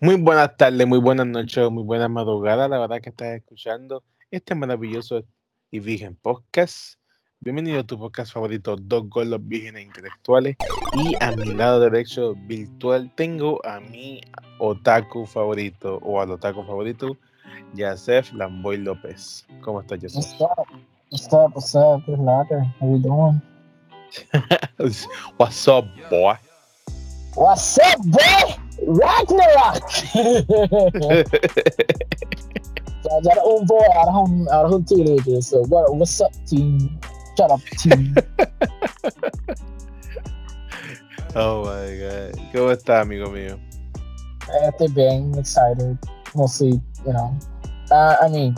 Muy buenas tardes, muy buenas noches, muy buenas madrugadas. La verdad que estás escuchando este maravilloso y virgen podcast. Bienvenido a tu podcast favorito, Dos Golos Vírgenes Intelectuales. Y a mi lado derecho virtual tengo a mi otaku favorito, o al otaku favorito, Yasef Lamboy López. ¿Cómo estás, Yasef? What's up? What's up? What's up? Locker. How you doing? What's up, boy? What's up, boy? Ragnarok! so, jag är un boy, jag är hon, jag är hon teenager. So, what, what's up, team? Shut up, team. Oh my god. ¿Cómo estás, amigo mío? Estoy bien, excited. We'll see, you know. Uh, I mean,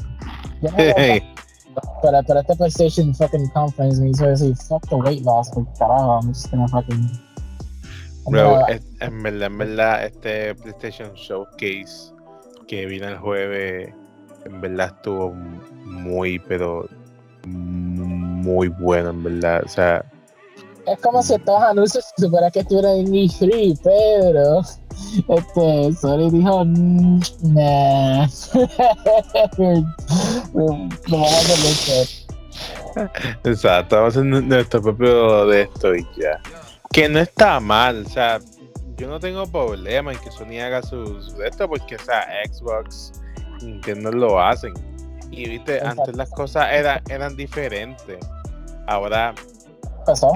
you know, Hey. pero, pero este PlayStation fucking conference me hizo decir, fuck the weight loss, porque carajo, I'm just gonna fucking... Bro, es- en verdad, en verdad, este PlayStation Showcase que vino el jueves, en verdad estuvo muy, pero muy bueno, en verdad. O sea, Es como si estos anuncios se supiera que estuvieran en E3, pero este, Sony dijo, "Mm, nah. Lo vamos a exacto, vamos a hacer nuestro propio de esto y ya. Que no está mal, o sea, yo no tengo problema en que Sony haga su, su esto porque, o sea, Xbox, Nintendo lo hacen. Y viste, antes las cosas eran, eran diferentes. Ahora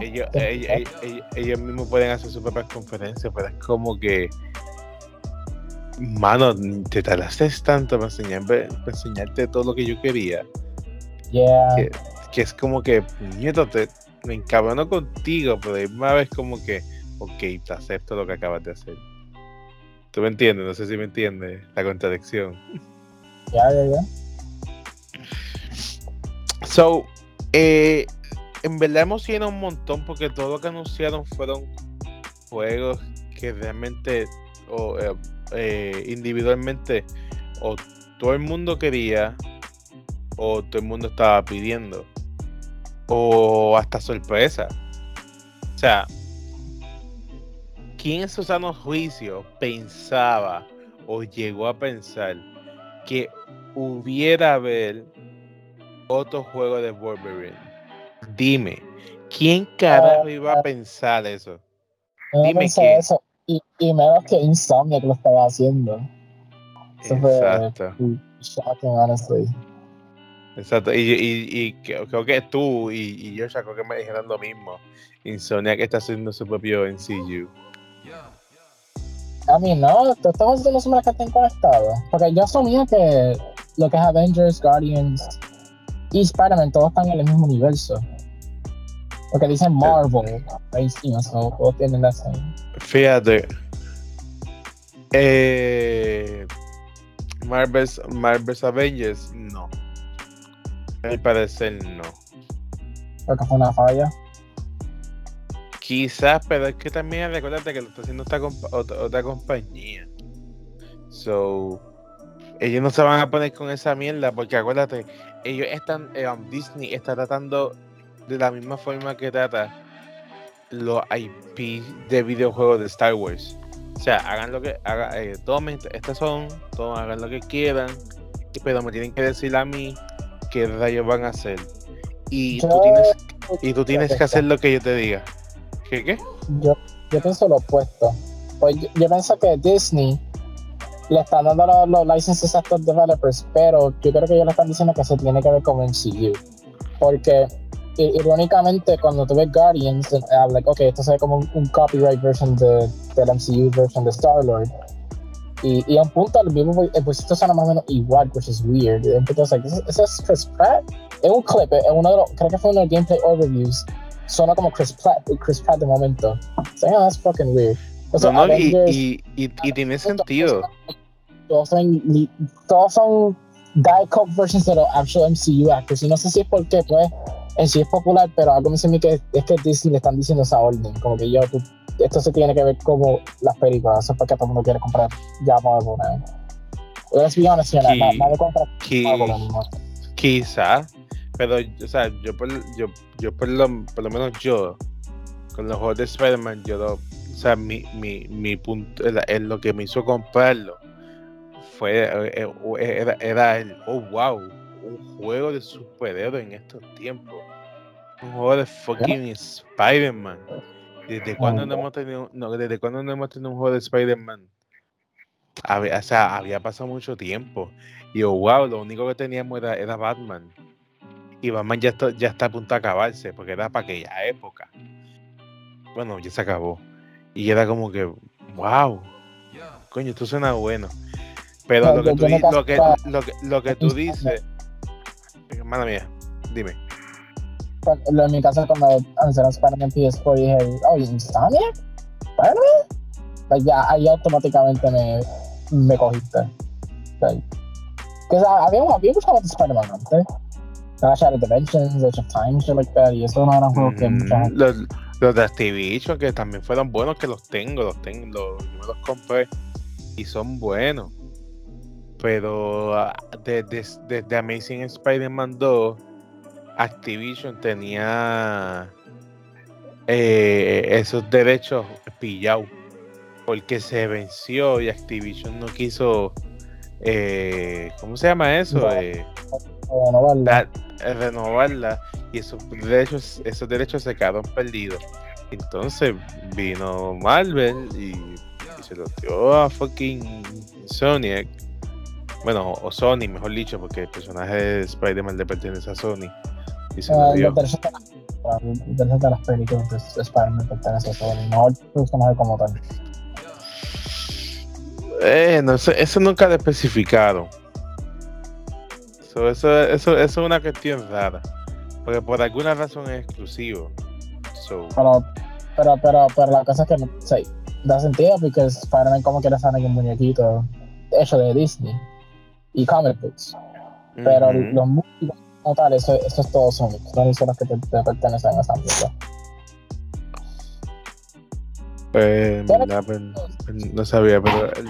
ellos, ellos, ellos- mismos pueden hacer sus propias conferencias, pero es como que, mano, te tardaste tanto para, enseñarme- para enseñarte todo lo que yo quería, Yeah. que, que es como que, puñeto, te, me encabrono contigo, pero hay una vez como que, ok, te acepto lo que acabas de hacer. ¿Tú me entiendes? No sé si me entiendes la contradicción. Ya, ya, ya. So, eh, en verdad emociona un montón porque todo lo que anunciaron fueron juegos que realmente o eh, eh, individualmente o todo el mundo quería o todo el mundo estaba pidiendo o hasta sorpresa. O sea, ¿quién en su sano juicio pensaba o llegó a pensar que hubiera haber otro juego de Wolverine. Dime, ¿quién carajo iba a pensar eso? Yo Dime pensé que- eso. Y, y menos que Insomniac lo estaba haciendo. Eso fue Exacto, shocking, honestly. Exacto. Y, y- y que- creo que tú y, y yo ya creo que me dijeron lo mismo. Insomniac está haciendo su propio NCU. A mí no, tú estamos haciendo números que estén conectados. Porque yo asumía que lo que es Avengers, Guardians y Spider-Man todos están en el mismo universo. Porque dicen Marvel ahí encima, so todos tienen la same. Fíjate. Eh, Marvel's, Marvel's Avengers, no. Mi parecer, no. Porque fue una falla. Quizás, pero es que también recuérdate que lo está haciendo compa- otra, otra compañía. So, ellos no se van a poner con esa mierda porque acuérdate, ellos están, eh, um, Disney está tratando de la misma forma que trata los IP de videojuegos de Star Wars. O sea, hagan lo que hagan, eh, tomen, son, tomen, hagan lo que quieran, pero me tienen que decir a mí qué rayos van a hacer. Y tú tienes, y tú tienes que hacer lo que yo te diga. ¿Qué qué? Yo, yo pienso lo opuesto. Pues yo, yo pienso que Disney le están dando los, los licenses a estos developers, pero yo creo que ellos le están diciendo que se tiene que ver con MCU. Porque irónicamente cuando tú ves Guardians, eh, I'm like, ok, esto se ve como un, un copyright version de, del MCU version de Star-Lord. Y, y a un punto el mismo el bolsito suena más o menos igual, which is weird. Y a un punto es like, ¿eso, eso es Chris Pratt? Es un clip, es uno de los, creo que fue uno de los gameplay overviews. Suena como Chris Pratt, Chris Pratt de momento. So, yeah, that's fucking weird. O sea, No, no, y, y, y, y tiene sentido. todos son, todos son die cut versions de los actual MCU actors. Y no sé si es porque, pues, en sí es popular, pero algo me dice a mí que es que Disney le están diciendo esa orden. Como que yo, tú- esto se tiene que ver como las películas. Eso es porque todo el mundo quiere comprar ya Marvel now. Let's be honest, nadie compra Marvel quizá, pero, o sea, yo por, yo, yo por, lo, por lo menos yo, con los juegos de Spider-Man, yo lo, o sea, mi, mi, mi punto, en lo que me hizo comprarlo fue, eh, eh, era, era el, oh wow, un juego de superhéroes en estos tiempos. Un juego de fucking Spider-Man. ¿Desde cuándo no hemos tenido, no, desde cuándo no hemos tenido un juego de Spider-Man? Había, o sea, había pasado mucho tiempo. Y yo, wow, lo único que teníamos era, era Batman. Y Batman ya está, ya está a punto de acabarse, porque era para aquella época. Bueno, ya se acabó. Y era como que, wow, coño, esto suena bueno. Pero lo, que tú, lo, que, lo, que, lo que tú dices, hermana mía, dime. En mi caso, cuando anunciaron Spider-Man PS4, dije, oh, ¿Insomnia? ¿Spider-Man? Pues ya, ahí automáticamente me, me cogiste. Okay. Que, había, había muchos Spider-Man antes. Shattered Dimensions, Age of Time, shit like that, y eso no eran juegos que mucha. Los, los de Activision, que también fueron buenos, que los tengo, los tengo, los, yo los compré y son buenos. Pero desde, ah, desde Amazing Spider-Man 2, Activision tenía eh, esos derechos pillados porque se venció y Activision no quiso eh, ¿cómo se llama eso? Eh, renovarla. renovarla y esos derechos, esos derechos se quedaron perdidos. Entonces vino Marvel y, se lo dio a fucking Sony. Bueno, o Sony, mejor dicho, porque el personaje de Spider-Man le pertenece a Sony. Y se lo ah, de las películas de Spider-Man pertenece a Sony, no el personaje como tal. Eh, no, eso, eso nunca lo especificado Eso, eso, eso, es una cuestión rara. Porque por alguna razón es exclusivo. Pero, pero, pero, pero la cosa es que no, sí, da sentido porque Spider-Man como quiera sale un muñequito hecho de Disney y comic books. Pero los músicos tal, eso, eso es todo Sonic. Son los que te, pertenecen a esa empresa. Pues, pues, no sabía, pero el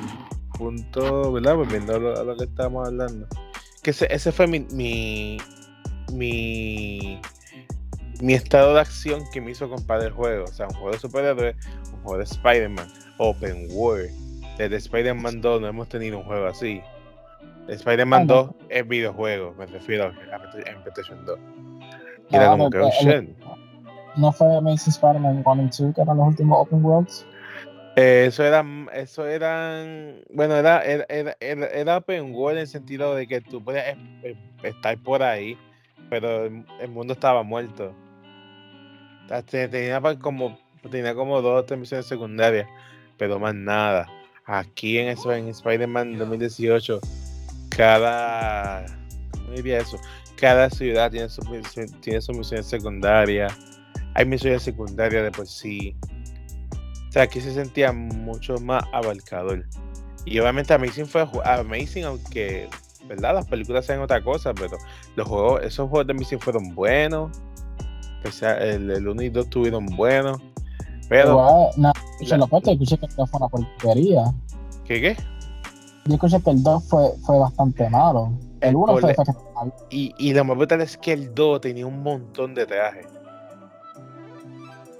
punto, ¿verdad? Pues viendo a lo, que estábamos hablando. Que ese, ese fue mi, mi, mi, mi, estado de acción que me hizo comprar el juego. O sea, un juego de superhéroes, un juego de Spider-Man, Open World. Desde Spider-Man 2 no hemos tenido un juego así. Spider-Man 2 es videojuego, me refiero a PlayStation 2. Y era como que, oh shit. ¿No fue Amazing Spider-Man 1 y 2 que eran los últimos Open Worlds? Eh, eso eran, eso eran, bueno, era, era, era, era open world en el sentido de que tú podías estar por ahí, pero el, mundo estaba muerto. Tenía como, tenía como dos o tres misiones secundarias, pero más nada. Aquí en eso, en Spider-Man 2018, cada, ¿cómo diría eso? Cada ciudad tiene su, tiene su misión secundaria. Hay misiones secundarias de por sí sea, aquí se sentía mucho más abarcador. Y obviamente Amazing fue Amazing, aunque, ¿verdad? Las películas sean otra cosa, pero los juegos, esos juegos de Amazing fueron buenos. el, el 1 y 2 estuvieron buenos. Pero. no, se lo escuché que el 2 fue una porquería. ¿Qué qué? Yo escuché que el 2 fue, fue bastante malo. El 1 fue, fue y, y lo más brutal es que el 2 tenía un montón de trajes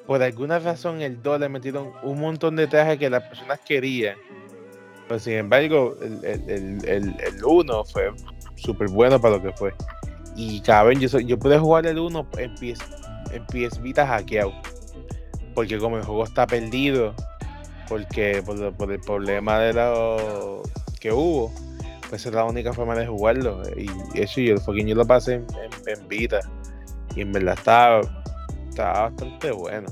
por alguna razón el 2 le metieron un montón de trajes que las personas querían. Pero sin embargo, el 1 fue súper bueno para lo que fue. Y cabrón, yo, yo pude jugar el 1 en PS, en PS Vita hackeado. Porque como el juego está perdido, porque por, el problema de lo que hubo, pues era la única forma de jugarlo. Y eso yo, yo lo pasé en, en Vita. Y en verdad estaba estaba bastante bueno.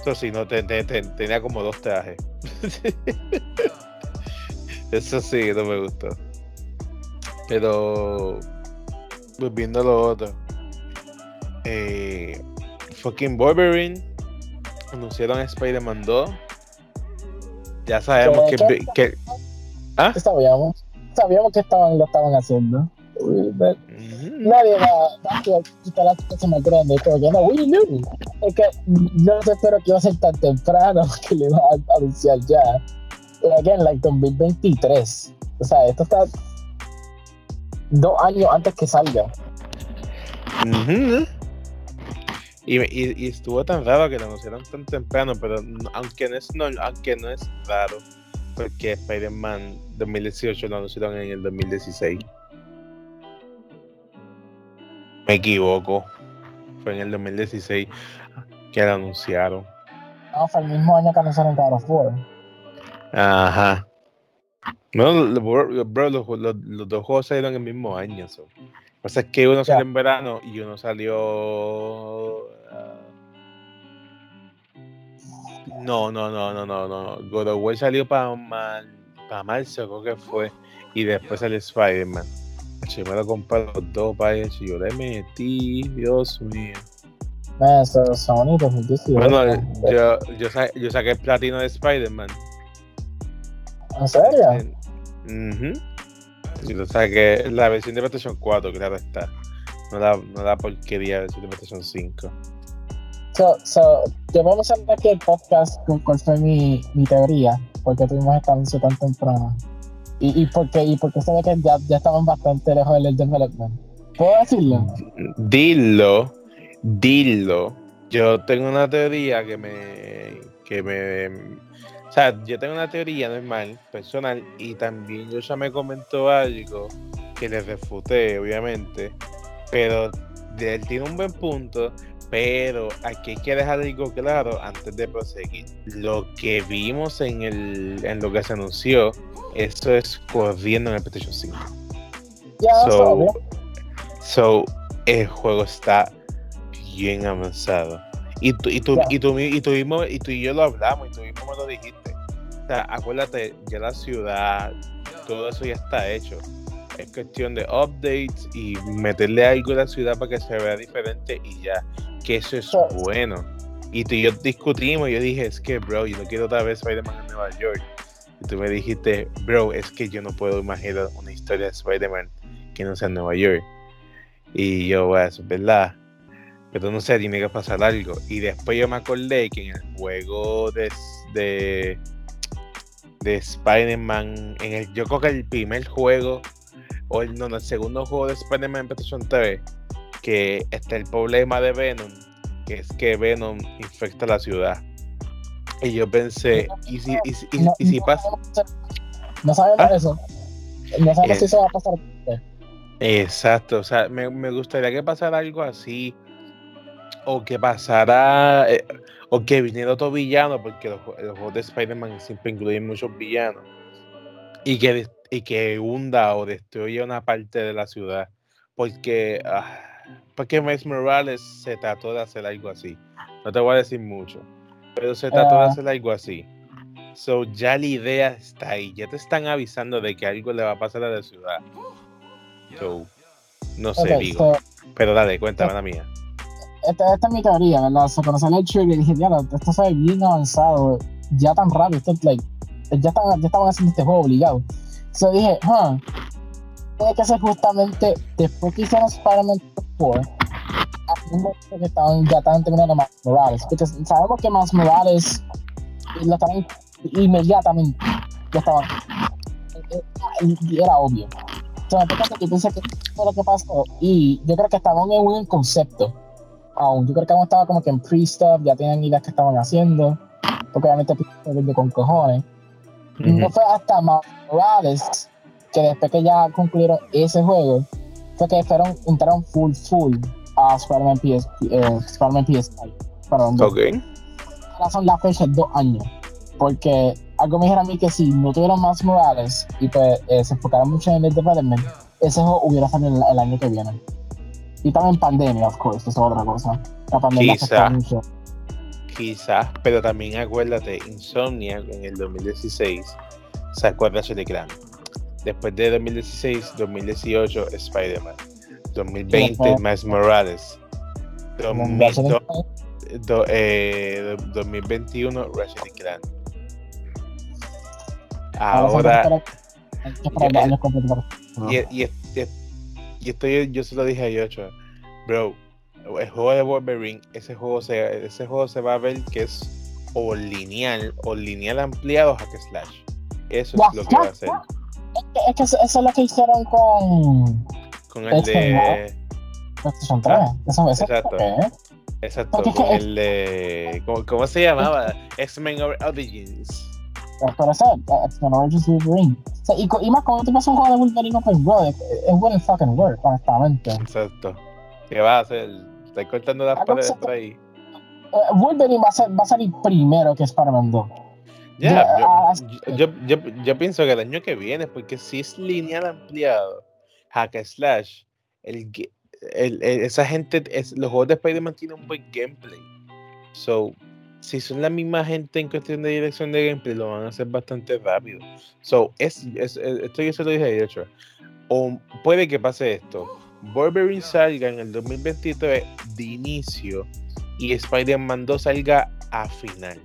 Eso sí, no tenía como dos trajes. Eso sí, no me gustó. Pero volviendo a lo otro. Eh, fucking Wolverine anunciaron Spider-Man 2. Ya sabemos que, que, ¿Ah? Sabíamos, sabíamos que estaban, lo estaban haciendo. Nadie va, a quitar las cosas más grandes. Como que no, we knew. Es que no se espero que iba a ser tan temprano que le va a anunciar ya. Again, like 2023. O sea, esto está dos años antes que salga. Y, y, y estuvo tan raro que lo anunciaron tan temprano, pero aunque no es, no, aunque no es raro, porque Spider-Man 2018 lo anunciaron en el 2016. Me equivoco. Fue en el 2016 que lo anunciaron. No, fue el mismo año que anunciaron God of War. Ajá. No, bro, bro, los, los- los dos juegos salieron el mismo año. So. Lo que pasa es que uno salió en verano y uno salió. No, no, no, no, no, no. God of War salió para para marzo, creo que fue. Y después salió Spider-Man. Yo me lo compré los dos para y yo le metí, Dios mío. Man, eso Sony 2018. Bueno, yo, yo, sa- yo saqué el platino de Spider-Man. ¿En serio? En- Ujú. Y lo saqué la versión de PlayStation 4, claro está. No la, no la porquería versión de PlayStation 5. So, so, yo a usar aquí el podcast con cuál fue mi, mi teoría, porque tuvimos esta anuncio tan temprano. Y, y porque, y porque se ve que ya, ya estaban bastante lejos del development. ¿Puedo decirlo? Dilo, dilo. Yo tengo una teoría que me. que me. O sea, yo tengo una teoría normal, personal, y también yo ya me comentó algo que le refuté, obviamente. Pero él tiene un buen punto, pero aquí hay que dejar algo claro antes de proseguir. Lo que vimos en, el, en lo que se anunció, eso es corriendo en el PlayStation 5. Ya, So, so, el juego está bien avanzado. Y tú, y tú, y tú mismo- y tú y yo lo hablamos, y tú mismo me lo dijiste. O sea, acuérdate, ya la ciudad, todo eso ya está hecho. Es cuestión de updates y meterle algo a la ciudad para que se vea diferente y ya. Que eso es So- bueno. Y tú y yo discutimos y yo dije, es que, bro, yo no quiero otra vez Spider-Man en Nueva York. Y tú me dijiste, bro, es que yo no puedo imaginar una historia de Spider-Man que no sea en Nueva York. Y yo, bueno, es verdad. Pero no sé, tiene que pasar algo. Y después yo me acordé que en el juego de, de, de Spider-Man, en el, yo creo que el primer juego, o el, no, no, el segundo juego de Spider-Man en PlayStation 3, que está el problema de Venom, que es que Venom infecta la ciudad. Y yo pensé, ¿y si, y y- No, y si pasa? No sabemos ¿Ah? eso. No sabemos Eh. si eso va a pasar. Exacto, o sea, me, me gustaría que pasara algo así, o que pasara, eh, o que viniera otro villano, porque los, los juegos de Spider-Man siempre incluyen muchos villanos, y que, y que hunda o destruya una parte de la ciudad, porque, ah, porque Miles Morales se trató de hacer algo así, no te voy a decir mucho, pero se trató de Ah. hacer algo así. So, ya la idea está ahí, ya te están avisando de que algo le va a pasar a la ciudad. So, no sé, Ok, digo. so, Pero dale, cuéntame la mía. esta, esta es mi teoría, ¿verdad? O sea, cuando salió el trailer dije, ya, esto se ve bien avanzado, ya tan rápido, esto es like, ya estaban, ya estaban haciendo este juego obligado. So dije, huh, puede que sea justamente después que hicieron Spider-Man 4, haciendo esto que estaban, ya estaban terminando Miles Morales, porque sabemos que Miles Morales lo estaban inmediatamente, ya estaban, y era obvio. O sea, fíjate que yo pensé que fue lo que pasó y yo creo que estaban en un concepto aún. Yo creo que aún estaba como que en pre-stuff, ya tenían ideas que estaban haciendo, porque obviamente se vende cojones. No fue hasta Morales que después que ya concluyeron ese juego, fue que fueron, entraron full full a Spider-Man PS, eh, Spider-Man PS5. Perdón. Ok. Ahora son las fechas dos años. Porque algo me dijeron a mí que si no tuvieran más Morales y pues eh, se enfocaran mucho en el development, ese juego hubiera salido el, el año que viene. Y también pandemia, of course, eso es otra cosa. La pandemia Quizá. mucho. Quizás, pero también acuérdate, Insomnia en el 2016 sacó Ratchet y Clank. Después de 2016, 2018, Spider-Man. 2020, después- Miles Morales. Como 2000 Ratchet and do- Clank, do- eh, 2021, Ratchet y Clank. ahora Y, y, y- y esto yo, yo se lo dije a Yocho, bro, el juego de Wolverine, ese juego se, ese juego se va a ver que es o lineal, o lineal ampliado hack slash. Eso es lo que va a hacer. Es que, es que eso, es lo que hicieron con Con el Este, de. PlayStation 3. Eso, eso Exacto. ¿qué? Exacto, con el de. ¿Cómo, cómo se llamaba? X-Men Origins. Pero eso, X-Men Origins Wolverine. Y, más cuando te pasa un juego de Wolverine Open World, es, wouldn't fucking work, honestamente. Exacto. ¿Qué va a hacer? Estoy cortando las Ah, paredes por ahí. Eh, Wolverine va a, ser, va a salir primero que Spider-Man 2. Ya, Ya, ah, yo, yo, yo, yo pienso que el año que viene, porque si es lineal ampliado, hack and slash, el, ge- el- el- esa gente, es, los juegos de Spider-Man tienen un buen gameplay. So, si son la misma gente en cuestión de dirección de gameplay, lo van a hacer bastante rápido. So, es, es- es- esto yo se lo dije a. O puede que pase esto. Wolverine salga en el 2023 de inicio y Spider-Man 2 salga a final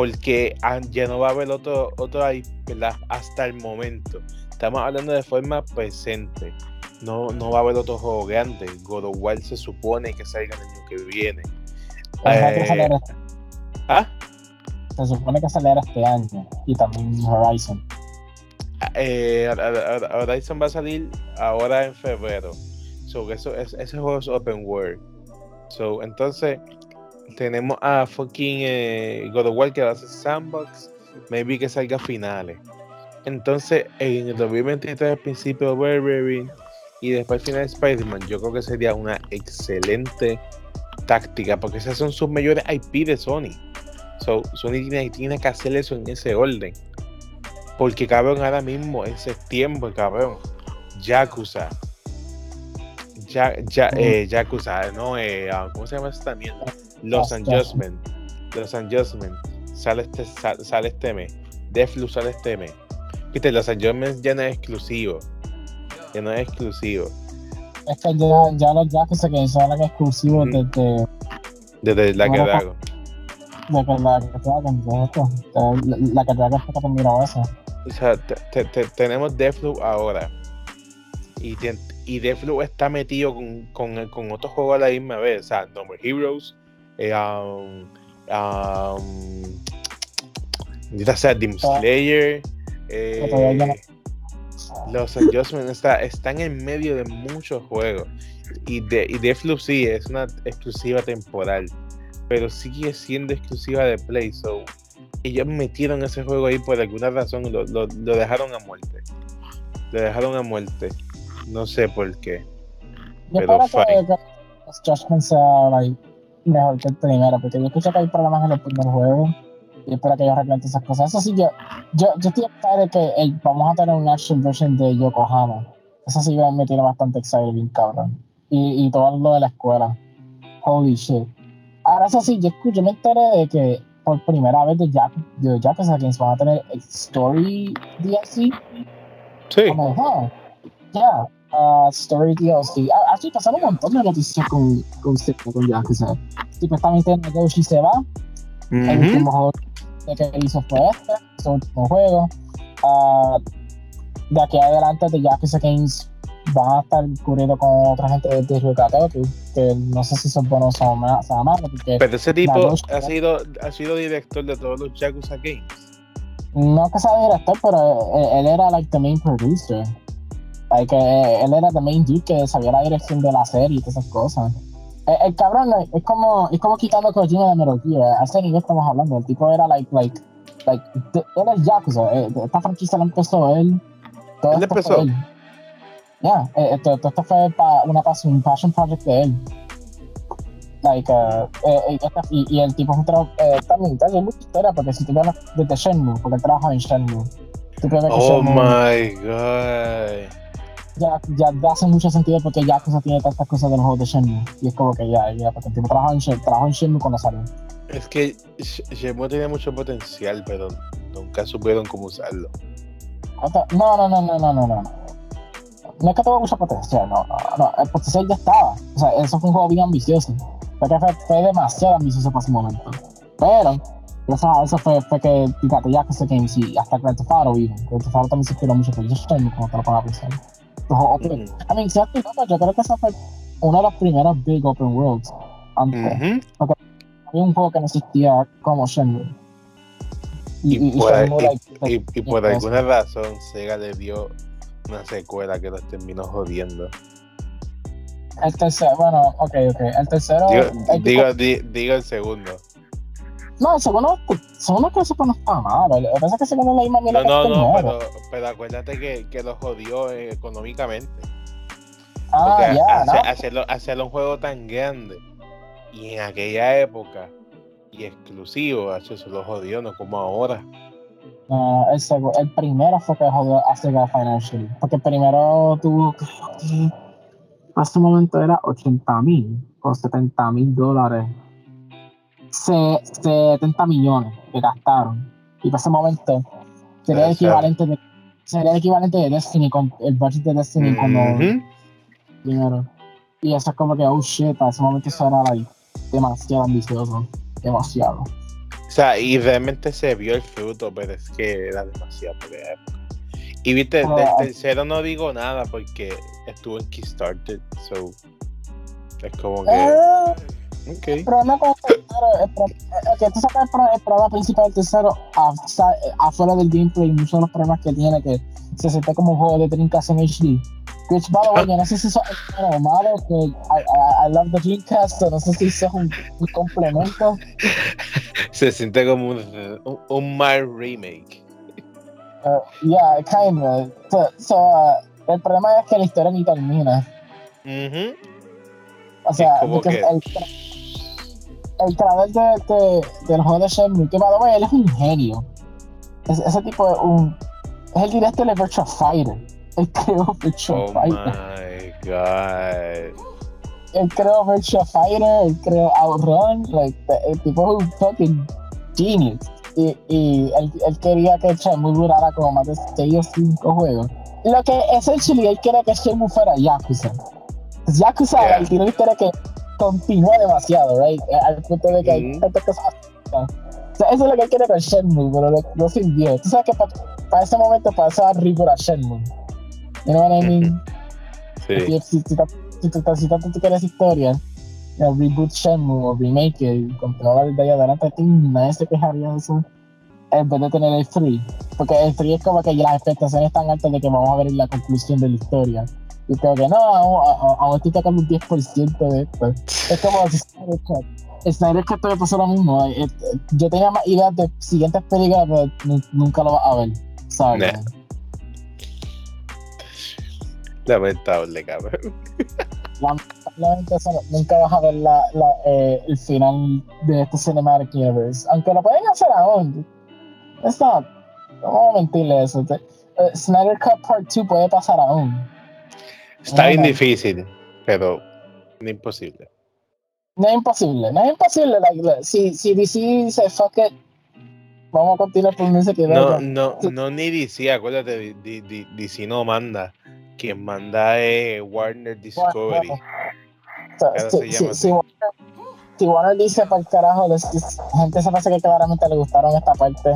porque ah, ya no va a haber otro, otro ahí, ¿verdad? Hasta el momento. Estamos hablando de forma presente. No, no va a haber otro juego grande. God of War se supone que salga el año que viene. Eh, ¿Ah? se supone que saliera este año. Y también Horizon. Eh, Hor- Hor- Horizon va a salir ahora en febrero. So, eso, es, ese juego es open world. So, entonces, tenemos a fucking eh, God of War que va a ser sandbox. Maybe que salga a finales. Entonces, en el 2023, al principio Wolverine y después al final Spider-Man, yo creo que sería una excelente táctica, porque esas son sus mayores IP de Sony. So, Sony tiene que hacer eso en ese orden. Porque cabrón, ahora mismo, en septiembre, cabrón, Yakuza. Ya, ya, eh, Yakuza, no, eh, ah, ¿cómo se llama esta mierda? Los. Adjustment. Los Adjustment. Sale este, sa- sale este mes. Deathloop sale este mes. Viste, los Adjustments ya no es exclusivo. Ya no es exclusivo. Es que ya, ya los Yakuza que son exclusivos desde Desde la que hago. de que la que de la, que fue que terminó eso. O sea, te- te- te- tenemos Deathloop ahora. Y, te- y Deathloop está metido con, con, con otros juegos a la misma vez. O sea, More Heroes. Eh, um, um, ya sea Demon Ah. Slayer. Eh, los Adjustments está, están en medio de muchos juegos. Y, de, y Deathloop sí es una exclusiva temporal. Pero sigue siendo exclusiva de Play. So, ellos metieron ese juego ahí por alguna razón y lo, lo- lo dejaron a muerte. Lo dejaron a muerte. No sé por qué. Yo Pero espero que, que los Judgment sea like, mejor que el primero, porque yo escucho que hay problemas en el primer juego y espero que ellos arreglen esas cosas. Eso sí, yo, yo, yo estoy excited de que vamos a tener un action version de Yokohama. Eso sí me tiene bastante excited, bien cabrón. Y, y todo lo de la escuela. Holy shit. Ahora, eso sí, yo, escucho, yo me enteré de que por primera vez de Jack, de Yakuza Games van a tener Story DLC. Sí. Como, huh, yeah, uh, Story DLC. Ah, Así pasaron un montón de noticias con, con, con Yakuza. Supuestamente Nagoshi se va. El Ujú. último juego que hizo fue este, su último juego. Ah, de aquí adelante, de Yakuza Games van a estar cubriendo con otra gente de, Ryukatoku, que no sé si son buenos o malos, Pero ese tipo ha sido, ha sido director de todos los Yakuza Games. no que sea director, pero él, él era like the main producer. Like, eh, él era the main dude que sabía la dirección de la serie y todas esas cosas. El, el cabrón es como, es como quitando Kojima de Metal Gear. A ese nivel estamos hablando. El tipo era like, like, like, él es Yakuza. eh, Esta franquicia la empezó él. Todo ¿Él empezó? él. Ya, eh, esto, esto fue pa- una un passion project de él. Like, uh, eh, eh, y, y el tipo fue tra- eh, también, mucha historia, porque si tú ves desde Shenmue, porque él trabaja en Shenmue. Tú que Oh Shenmue my god. ya, ya hace mucho sentido porque Yakuza tiene tantas cosas de los juegos de Shenmue. Y es como que ya, ya, porque el tipo trabajó en, trabajó en Shenmue cuando salió. Es que Sh- Shenmue tiene mucho potencial, pero nunca supieron cómo usarlo. No, no, no, no, no, no, no. No es que tuvo mucha potencial, no, no, no. El potencial ya estaba. O sea, eso fue un juego bien ambicioso. Fue que fue, fue demasiado ambicioso para su momento. Pero, gracias a eso fue, fue que, fíjate, Yakuza Games y hasta Grand Theft Auto, y Grand Theft Auto también se inspiró mucho por Shenmue, como te lo pongo a pensar. Open- Ujú. I mean, si yo creo que ese fue uno de los primeros big open worlds. Antes. Ujú. Había un juego que no existía como Shenmue. Y por Y, y por pues, alguna razón Sega le dio una secuela que los terminó jodiendo. El tercero, bueno, ok, ok. El tercero. Digo, el digo, tipo- di- digo el segundo. no, el segundo, el segundo que supo no está malo. Lo que pasa es que el segundo misma mierda No, no, que el no, pero, pero acuérdate que, que lo jodió eh, económicamente. Ah, Porque ya, hace- ¿no? hacerlo, hacerlo un juego tan grande y en aquella época y exclusivo, eso lo jodió, no como ahora. No, el, segu- el primero fue que jodió a Sega Financially. Porque el primero tuvo que. que Hace un momento era 80 mil o 70 mil dólares. Se, 70 millones que gastaron. Y para ese momento sería el equivalente de, sería el equivalente de Destiny con el budget de Destiny cuando Ujú. primero. Y eso es como que, oh shit, para ese momento eso era like, demasiado ambicioso. Demasiado. O sea, y realmente se vio el fruto, pero es que era demasiado por la época. Y viste, del Ah. tercero no digo nada porque estuvo en Kickstarter, so es como que, Eh, ok. El problema con el tercero, el pro- eh, tú el, pro- el problema principal del tercero sa- afuera del gameplay, muchos de los problemas que tiene, que se siente como un juego de Dreamcast en HD. Which, by the way, yo no sé si eso es bueno o malo, que I, I, I love the Dreamcast, o no sé si eso es un, un complemento. Se siente como un, un, un mal remake. Uh, yeah, kinda. So, so, uh, el problema es que la historia ni termina. O sea, que- el, tra- el creador de, de- del juego de Shenmue, que by the way, él es un genio. Es- ese tipo es un. Es el director de Virtua Fighter. Creó Virtua Oh Fighter. my god. Él creó Virtua Fighter, él creó Outrun. Like, el tipo es un fucking genius. Y, y él, él quería que Shenmue durara como más de 6 o 5 juegos. Lo que essentially él quería que Shenmue fuera Yakuza. Yakuza, Yeah. él tiene una historia que continúa demasiado, right? Al punto de que hay Ujú. tantas cosas. O sea, eso es lo que él quiere con Shenmue, pero lo, lo sintió. Tú sabes que para ese momento pasaba reboot a Shenmue. You know what I mean? Sí. Si, si, si, tanto tú quieres historia, el reboot Shenmue o remake y continuar desde ahí adelante, nadie se quejaría de eso. En vez de tener el free. Porque el free es como que ya las expectaciones están altas de que vamos a ver la conclusión de la historia. Y creo que no, aún, estoy sacando un 10% de esto. Es como si Snyder Cut. Snyder Cut te pasó lo mismo. eh, eh, Yo tenía más ideas de siguientes películas, pero nu- nunca lo vas a ver. Sorry. Nah. Lamentable, cabrón. Lamentablemente nunca vas a ver la, la, eh, el final de este Cinematic Universe. Aunque lo pueden hacer aún. Es not. No vamos a mentirle eso. Te- eh, Snyder Cut Part 2 puede pasar aún. Está bien difícil, pero no imposible. No es imposible. No es imposible. like, si, si DC dice fuck it, vamos a continuar por donde se quedó. No, no, no ni DC, acuérdate, DC no manda. Quien manda es Warner Discovery. Si. Warner, si Warner dice para el carajo, les- gente se parece que claramente le gustaron esta parte.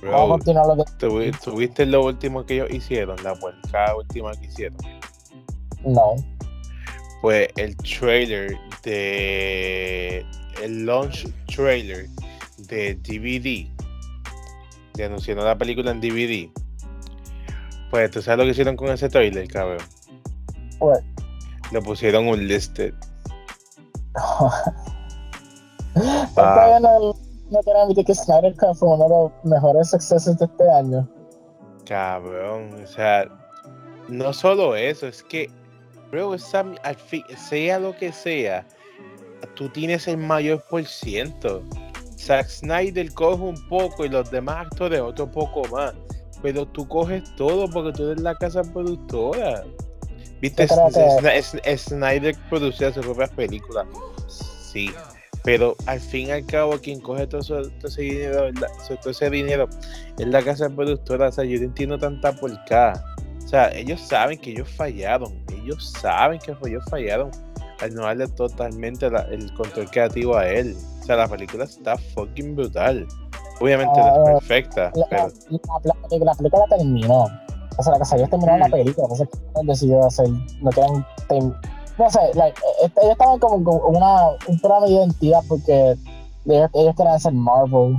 Vamos a Bro, continuar lo que. ¿tuvi- ¿tuviste lo último que ellos hicieron? La puerca última que hicieron. No. Pues el trailer de. El launch trailer de DVD. De anunciando la película en DVD. Pues tú sabes lo que hicieron con ese trailer, cabrón. What? Le pusieron un listed. Él todavía no, no quiere admitir que Snyder Cut fue uno de los mejores sucesos de este año. Cabrón, o sea, no solo eso, es que, bro, esa, al fin, sea lo que sea, tú tienes el mayor por ciento. Zack Snyder coge un poco y los demás actores otro poco más, pero tú coges todo porque tú eres la casa productora. Viste, Snyder producía sus propias películas, sí, pero al fin y al cabo quien coge todo, ese dinero, todo ese dinero es la casa productora, o sea, yo no entiendo tanta porcada. O sea, ellos saben que ellos fallaron, ellos saben que ellos fallaron al no darle totalmente la- el control creativo a él. O sea, la película está fucking brutal. Obviamente no Ah, es perfecta, La, pero la- la- la película terminó. O sea, la que salió es terminar la Mm. película. No sé qué han decidido hacer. No No sé, like, eh, eh, ellos estaban como con una, un programa de identidad porque ellos, ellos querían hacer Marvel.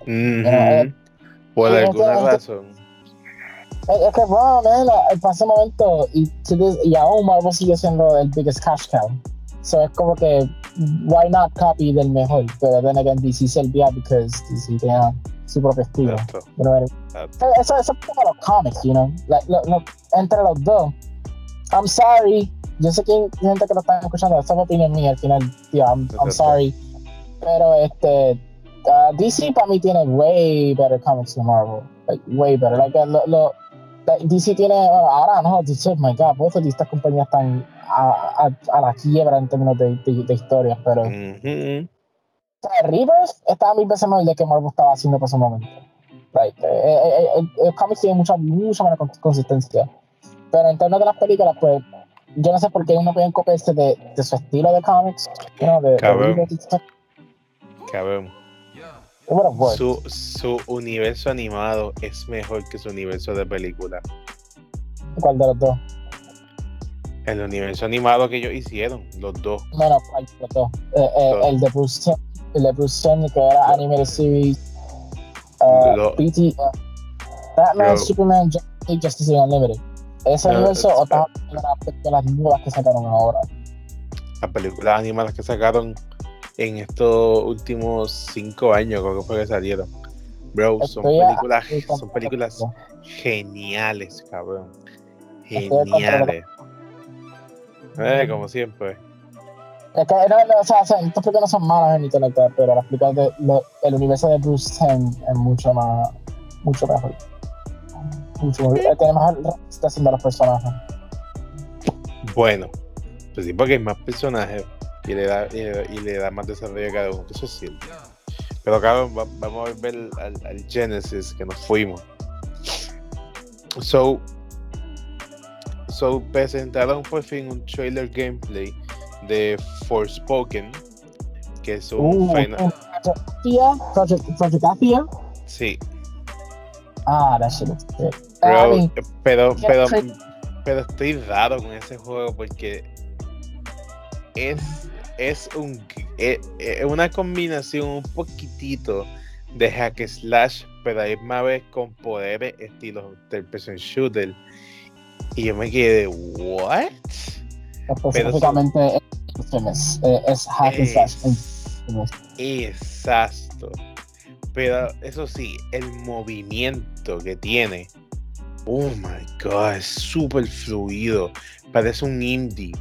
ujú, eh, por eh, alguna razón. Es, es que, bueno, man, para ese momento, y, y aún Marvel sigue siendo el biggest cash cow. So es como que, why not copy del mejor? Pero then again, DC servía because DC tenía su propio estilo. Exacto. You know what I mean? Exacto. Eso, es como los comics, you know. Like, lo- lo- entre los dos. I'm sorry. Yo sé que hay gente que lo está escuchando. Esa es mi opinión mía al final. Tío, I'm, I'm sorry. Pero este. uh, DC para mí tiene way better comics than Marvel. Like, way better. Like, uh, lo, lo, DC tiene. ahora no. DC, oh my god. Both of estas compañías están a, a, a la quiebra en términos de, de, de historias. Pero. O sea, Rivers estaba mil veces mejor de que Marvel estaba haciendo por ese momento. Right. Eh, eh, eh, el, el cómic tiene mucha, mucha con- consistencia. Pero en términos de las películas, pues, yo no sé por qué uno puede copiarse de, de su estilo de cómics. You know, de, de Cabrón. Stuff. Cabrón. Su, su universo animado es mejor que su universo de película. ¿Cuál de los dos? El universo animado que ellos hicieron, los dos. No, no, ¿cuál de los dos? Eh, eh, Dos. el de Bruce el de Bruce que era Animated Series. Uh, Lo- BT, uh, Batman, Lo- Superman, Justice League, Unlimited. Ese No, universo, o estamos hablando de las nuevas que sacaron ahora. Las películas animadas que sacaron en estos últimos cinco años, creo que fue que salieron. Bro, son Estoy películas, son películas geniales, cabrón. Geniales. Eh, como siempre. Es que, no, no, o sea, o sea, estas películas no son malas like that, pero las películas de lo- el universo de Bruce Timm es mucho más, mucho mejor. Mucho mejor. Eh, Tiene más representación de los personajes. Bueno, pues sí, porque hay más personajes y le da, y le, y le da más desarrollo a cada uno. Eso es cierto. Pero va- vamos a volver al, al Genesis que nos fuimos. So, so presentaron por fin un trailer gameplay de Forspoken, que es un Uh, final. Athia. Sí, Ah, that shit looks sick. pero, mean, pero, ¿qué pero, tra- pero estoy raro con ese juego porque es, es un es, es una combinación un poquitito de hack slash, pero a la misma vez con poderes estilo third person shooter. Y yo me quedé, ¿what? específicamente es, es, es hack and slash. Es- Exacto. Pero eso sí, el movimiento que tiene. Oh my god, es súper fluido. Parece un indie.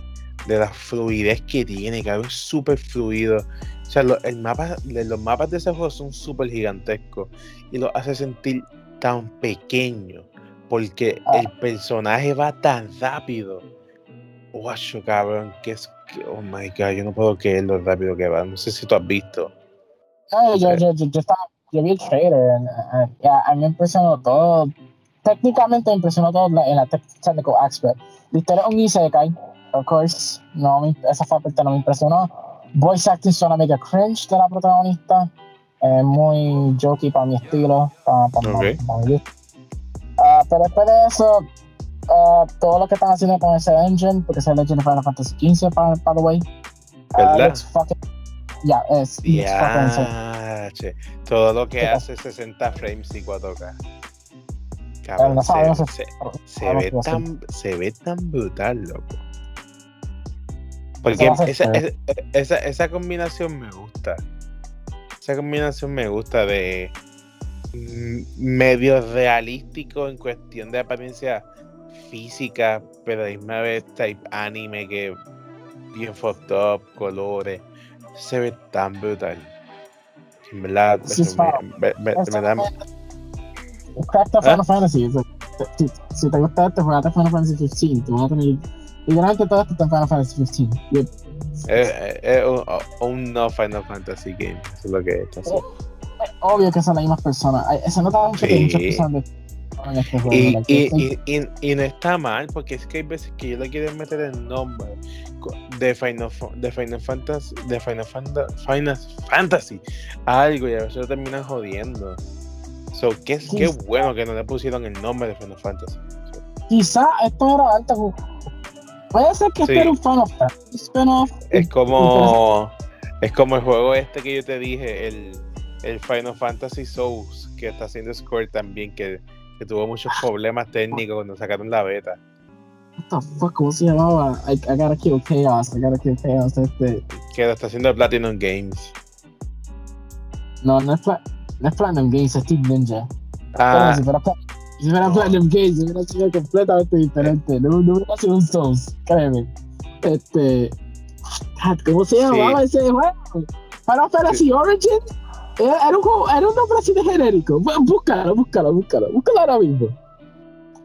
De la fluidez que tiene, cabrón, es súper fluido. O sea, lo- el mapa, de- los mapas de ese juego son súper gigantescos. Y lo hace sentir tan pequeño. Porque Ah. el personaje va tan rápido. Guacho, cabrón, que es. que- oh my god, yo no puedo creer lo rápido que va. No sé si tú has visto. No, yo, yo, yo, yo, estaba, yo vi el trailer yeah, a mí me impresionó todo. Técnicamente me impresionó todo en la, en la aspect. La historia es un isekai, of course. No, esa parte no me impresionó. Voice acting suena mega cringe de la protagonista. Es muy jokey para mi estilo, para, para, Ok. para mi. Ah, pero después de eso, ah, todo lo que están haciendo con ese engine, porque ese engine de Final Fantasy XV, by, by the way. ah, ¿Verdad? yeah, es. Ya, che. Todo lo que ¿Qué hace 60 frames y 4K. Pero Cabrón, no se, sabemos ve tan, se ve tan brutal, loco. Porque esa, esa, esa, esa combinación me gusta. Esa combinación me gusta de medio realístico en cuestión de apariencia física, pero a la misma vez type anime que bien fucked up, colores. Se ve tan brutal. En verdad, Sí, me, me- me- da- ¿Ah? Final Fantasy. sea, Si, te gusta este, juegate Final Fantasy 15. Te van a tener. Todo esto está en Final Fantasy 15. Y es, es- es un, un no Final Fantasy game. Eso es lo que es. así. es obvio que son las mismas personas. Se nota mucho que hay muchas Sí. personas de en este juego. Y, y, y, y- y no está mal, porque es que hay veces que yo le quiero meter el nombre de Final, de Final Fantasy, de Final, Fanta- Final Fantasy a algo y a veces lo terminan jodiendo. So, qué, Sí, qué sí. bueno que no le pusieron el nombre de Final Fantasy. Quizá esto era antes. Puede ser que Sí. este era un spin-off. Es como es como el juego este que yo te dije, el, el Final Fantasy Souls, que está haciendo Square también, que que tuvo muchos problemas técnicos cuando sacaron la beta. What the fuck, ¿cómo se llamaba? I, I gotta kill chaos, I gotta kill chaos, este. Que lo está haciendo Platinum Games. No, no es, Pla- no es Platinum Games, es Team Ninja. Pero Ah, si fuera, Pla- si fuera Platinum Games, hubiera sido completamente diferente. No, no hubiera sido un Souls, créeme. Este. God, ¿Cómo se Sí. llamaba ese juego? Final Fantasy Origin. Era, era un juego, era un nombre así de genérico. Búscalo, búscalo, búscalo. Búscalo ahora mismo.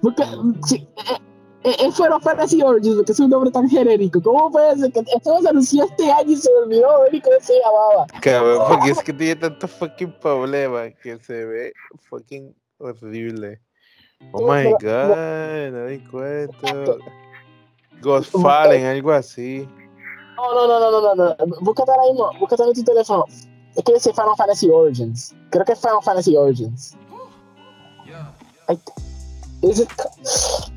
Busca, sí, eh, eh, eh, Final Fantasy Origins, porque es un nombre tan genérico. ¿Cómo puede ser que esto se anunció este año y se olvidó ver cómo se llamaba? cabrón, porque es que tiene tantos fucking problemas que se ve fucking horrible. Oh my god, no di cuenta. Ghost Fallen, algo así. No, no, no, no, no, no. Búscate ahora mismo, búscate en tu teléfono. Es que dice Final Fantasy Origins. Creo que es Final Fantasy Origins. Ay, it-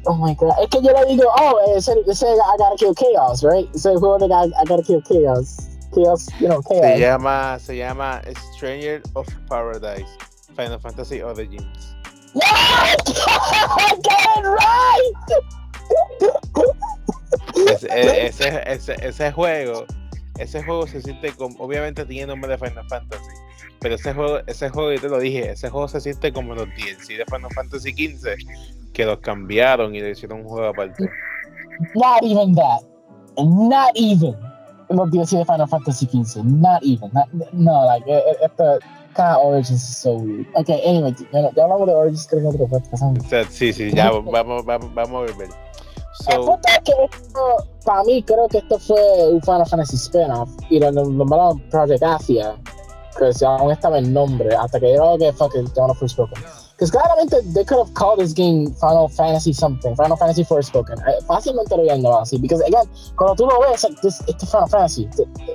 Oh my god. Es que yo le digo, oh, ese, ese I gotta kill chaos, right? Ese juego de I, I gotta kill chaos. Chaos, you know, Se chaos. llama, se llama Stranger of Paradise. Final Fantasy Origins. What? Get it right! Ese, e- ese, ese, ese juego, ese juego se siente como, obviamente tiene nombre de Final Fantasy, pero ese juego, ese juego, yo te lo dije, ese juego se siente como los DLC de Final Fantasy XV, que los cambiaron y le hicieron un juego aparte. Not even that. Not even. Los DLC de Final Fantasy XV. Not even. Not, no, like, eh, eh, esto, cada Origins is so weird. Okay, anyway, ya, ya hablamos de Origins, creo que otro podcast. O sea, sí, sí, ya vamos, vamos, vamos a volver. El So, punto es que esto, para mí, creo que esto fue un Final Fantasy spin-off y lo nombraron Project Asia, que se aún estaba el nombre, hasta que yo que fuck it, Dawn of Forspoken. Because claramente, they could have called this game Final Fantasy something, Final Fantasy Forspoken. Eh, Fácilmente lo llamado así, because again, cuando tú lo ves, like, this, es Final Fantasy.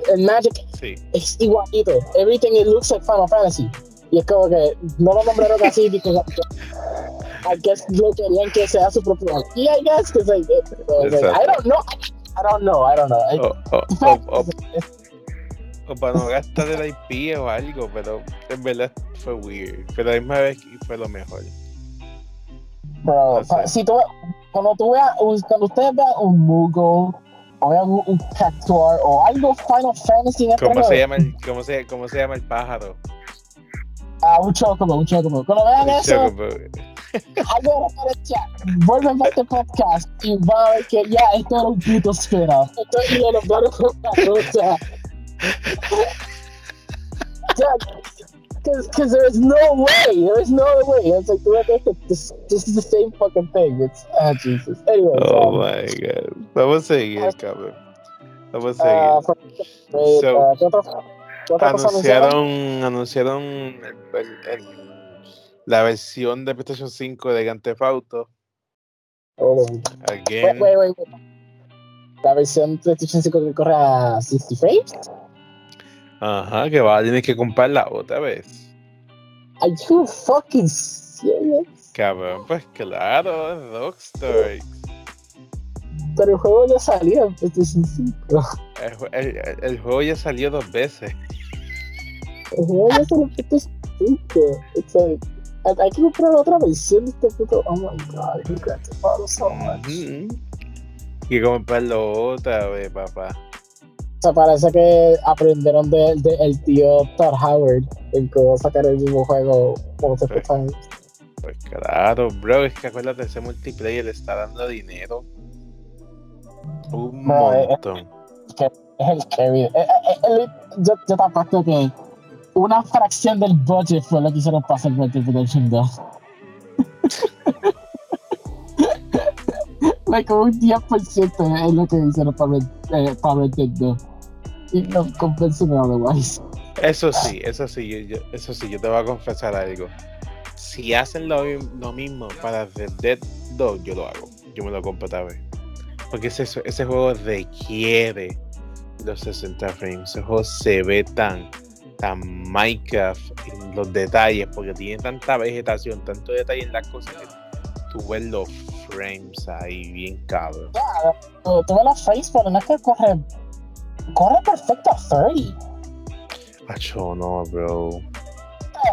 El Magic sí, es igualito. Everything it looks like Final Fantasy. Y es como que no lo nombraron así because I guess lo querían que sea su propio IP, I guess, because like, it- it like, I don't know. I don't know, I don't know. I- o, o, o, o, para no gastar el IP o algo, pero en verdad fue weird, pero a la misma vez fue lo mejor. Bro, No sé. si tú, cuando tú veas, un- cuando ustedes vean un Moogle o vean un, un Cactuar o algo Final Fantasy este ¿Cómo se llama el, cómo se, cómo se llama el pájaro? ah, un Chocobo, un Chocobo. Cuando vean El eso, algo de vuelven a este podcast y van a ver que ya esto era un puto spin-off. Esto y lo nombraron como una cosa. Because there is no way, there is no way. It's like, this, this is the same fucking thing. It's, ah, Jesus. Anyway, Oh um, my god. Vamos a seguir, cabrón. Vamos a ah, seguir. pues, So, ah, ¿qué otra, qué otra cosa anunciaron, anunciaron el- el- el- la versión de PlayStation 5 de Grand Theft Auto. Oh, Again. wait, wait, wait. La versión PlayStation 5 que corre a 60 frames? Ajá, que va, tienes que comprarla otra vez. Are you fucking serious? Cabrón, pues claro, es Rockstar. Pero el juego ya salió en PlayStation 5. El, el- el- el juego ya salió dos veces. El juego ya salió en PlayStation 5. It's like, hay que comprar otra versión de este puto. Oh my god, he got the bottle so much. Hay que comprarlo otra vez, papá. O sea, parece que aprendieron del de, el tío Todd Howard en cómo sacar el mismo juego multiple Sí. times. Pues claro, bro, es que acuérdate, ese multiplayer le está dando dinero. Un No, eh, montón. Es el carry. Eh, eh, eh, yo, yo te apuesto que una fracción del budget fue lo que hicieron para hacer Red Dead Redemption 2. like un 10% es lo que hicieron para eh, para 2. Y no convencen otherwise. Eso sí, eso sí, yo, eso sí, yo te voy a confesar algo. Si hacen lo, lo mismo para Red Dead 2, yo lo hago. Yo me lo compro otra vez. Porque ese, ese juego requiere los 60 frames. Ese juego se ve tan, tan Minecraft en los detalles, porque tiene tanta vegetación, tanto detalle en las cosas que tú ves los frames ahí bien cabrón. Tú ves las frames, pero no es que corre. Corre perfecto a 30. Acho, no, bro.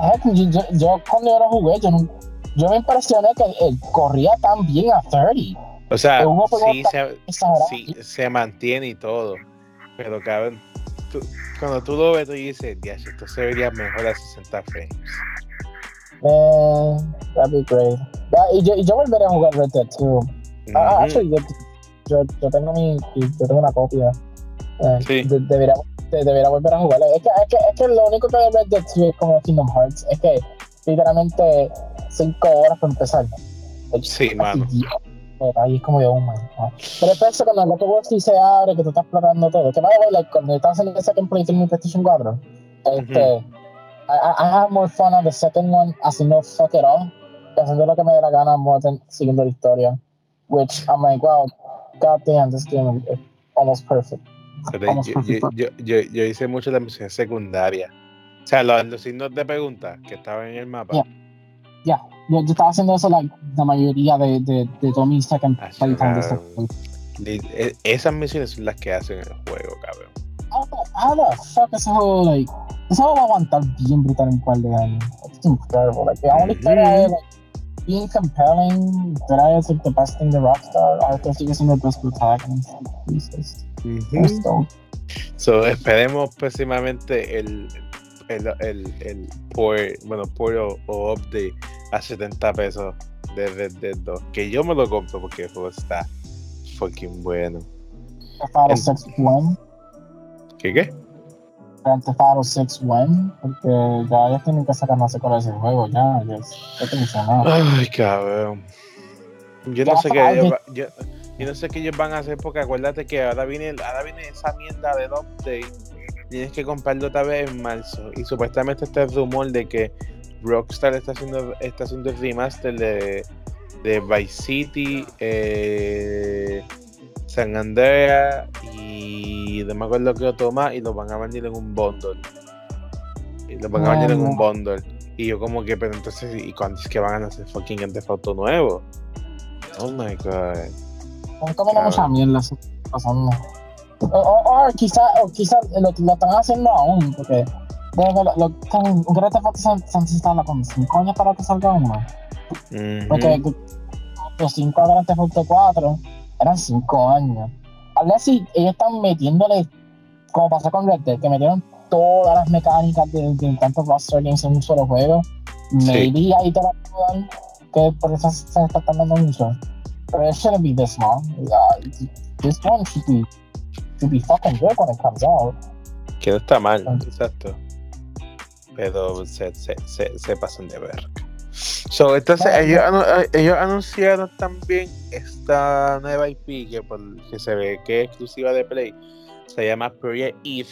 Heck, Yo, yo, yo cuando yo lo jugué, yo no. yo me impresioné que él corría tan bien a 30. O sea, sí se, exagerado. sí se mantiene y todo. Pero cabrón, tú- cuando tú lo ves, tú dices, "Dios, esto se vería mejor a 60 frames. Man, that'd be great. Ya, y, yo, y yo volveré a jugar Red Dead 2. Ah, Ujú. actually, yo, yo, yo tengo mi, yo tengo una copia. Eh, Sí. de- debería, de- debería volver a jugarla. Es que, es, que, es que lo único que de Red Dead 2 es como Kingdom Hearts. Es que literalmente 5 horas para empezar. Sí, mano. Ahí es como de oh my God. Pero es eso cuando el otro juego sí se abre, que tú estás explorando todo. Que vaya, like, cuando estás en second playthrough en mi PlayStation 4, este, I, I, I have more fun on the second one haciendo fuck it all, haciendo lo que me dé la gana more than siguiendo la historia. Which I'm like, wow, god damn, this game is almost perfect. Yo, yo, yo, yo, yo hice mucho la misión secundaria. O sea, los, los signos de pregunta que estaban en el mapa. Yeah. Yo, yo estaba haciendo eso like, la mayoría de, de, de todo mi second Ah, e- Esas misiones son las que hacen el juego, cabrón. How the, the fuck ese juego, like, ese juego va a aguantar bien brutal en un par de años. It's incredible. Like, la única historia es, like, being compelling, that is, like, the best thing de Rockstar. Arthur sigue siendo el best protagonist. Jesus. It's dope. So, esperemos próximamente el, el, el, el por, bueno, por o, o update a 70 pesos de Red Dead 2. Que yo me lo compro porque el juego está fucking bueno. Auto En- 6 when? ¿Qué qué? Grand Theft Auto 6 when? Porque ya ellos tienen que sacar no sé cuál es el juego, ya. Ya te mencionaba. Ay, cabrón. Yo no sé qué ellos yo no sé qué ellos van a hacer porque acuérdate que ahora viene ahora viene esa mierda del update. Tienes que comprarlo otra vez en marzo. Y supuestamente está el rumor de que Rockstar está haciendo está haciendo el remaster de, de Vice City, eh, San Andreas y no me acuerdo qué otro más y lo van a vender en un bundle. Y lo van a vender en un Ah. bundle. Y yo como que, pero entonces, ¿y cuándo es que van a hacer fucking Auto nuevo? Oh my god. Comiendo Cabrón. mucha mierda pasando. O, o, o quizá, o quizá lo, lo están haciendo aún, porque de verdad, lo, lo, están- un Grand Theft Auto se, se necesita con 5 años para que salga uno. Ujú. Porque los 5 de Grand Theft Auto 4 eran 5 años. Algo así, ellos están metiéndole, como pasó con Red Dead, que metieron todas las mecánicas de, de tantos Rockstar Games en un solo juego. Maybe ahí te la dan, que por eso se está tardando mucho. Pero it shouldn't be this long. Uh, this one should be, should be fucking good when it comes out. Que no está mal, exacto. Pero se, se, se, se pasan de verga. So, entonces, ellos, eh, ellos anunciaron también esta nueva IP que, por, que se ve que es exclusiva de Play. Se llama Project Eve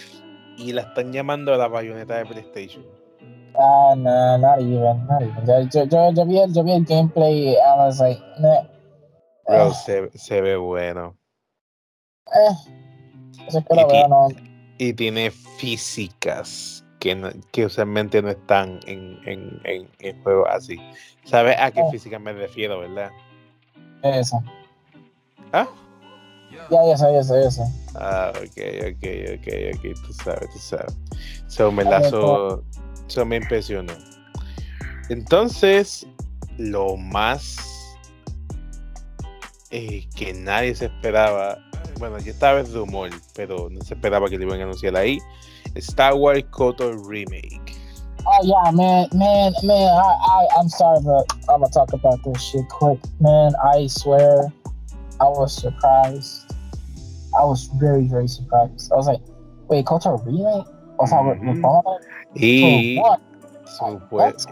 y la están llamando la bayoneta de PlayStation. Ah, no, not even, not even. Yo, yo, yo, yo, vi, el, yo vi el gameplay, I was like, nah. Bro, Eh, se, se ve bueno. eh. Eso es que Y lo ti- veo, no. Y tiene físicas que, no- que usualmente no están en, en, en, en juegos así. ¿Sabes a qué Oh. física me refiero, verdad? Eso. ¿Ah? Ya, ya sé, ya sé, ya sé. Ah, ok, ok, ok, ok, tú sabes, tú sabes. So, me lazo, so me impresionó. Entonces, lo más eh, que nadie se esperaba, bueno, ya estaba el rumor, pero no se esperaba que lo iban a anunciar ahí, Star Wars KOTOR Remake. Oh yeah, man, man, man. I, I, I'm sorry, but I'm gonna talk about this shit quick, man. I swear, I was surprised. I was very, very surprised. I was like, wait, Culture remake? O sea, going back Y,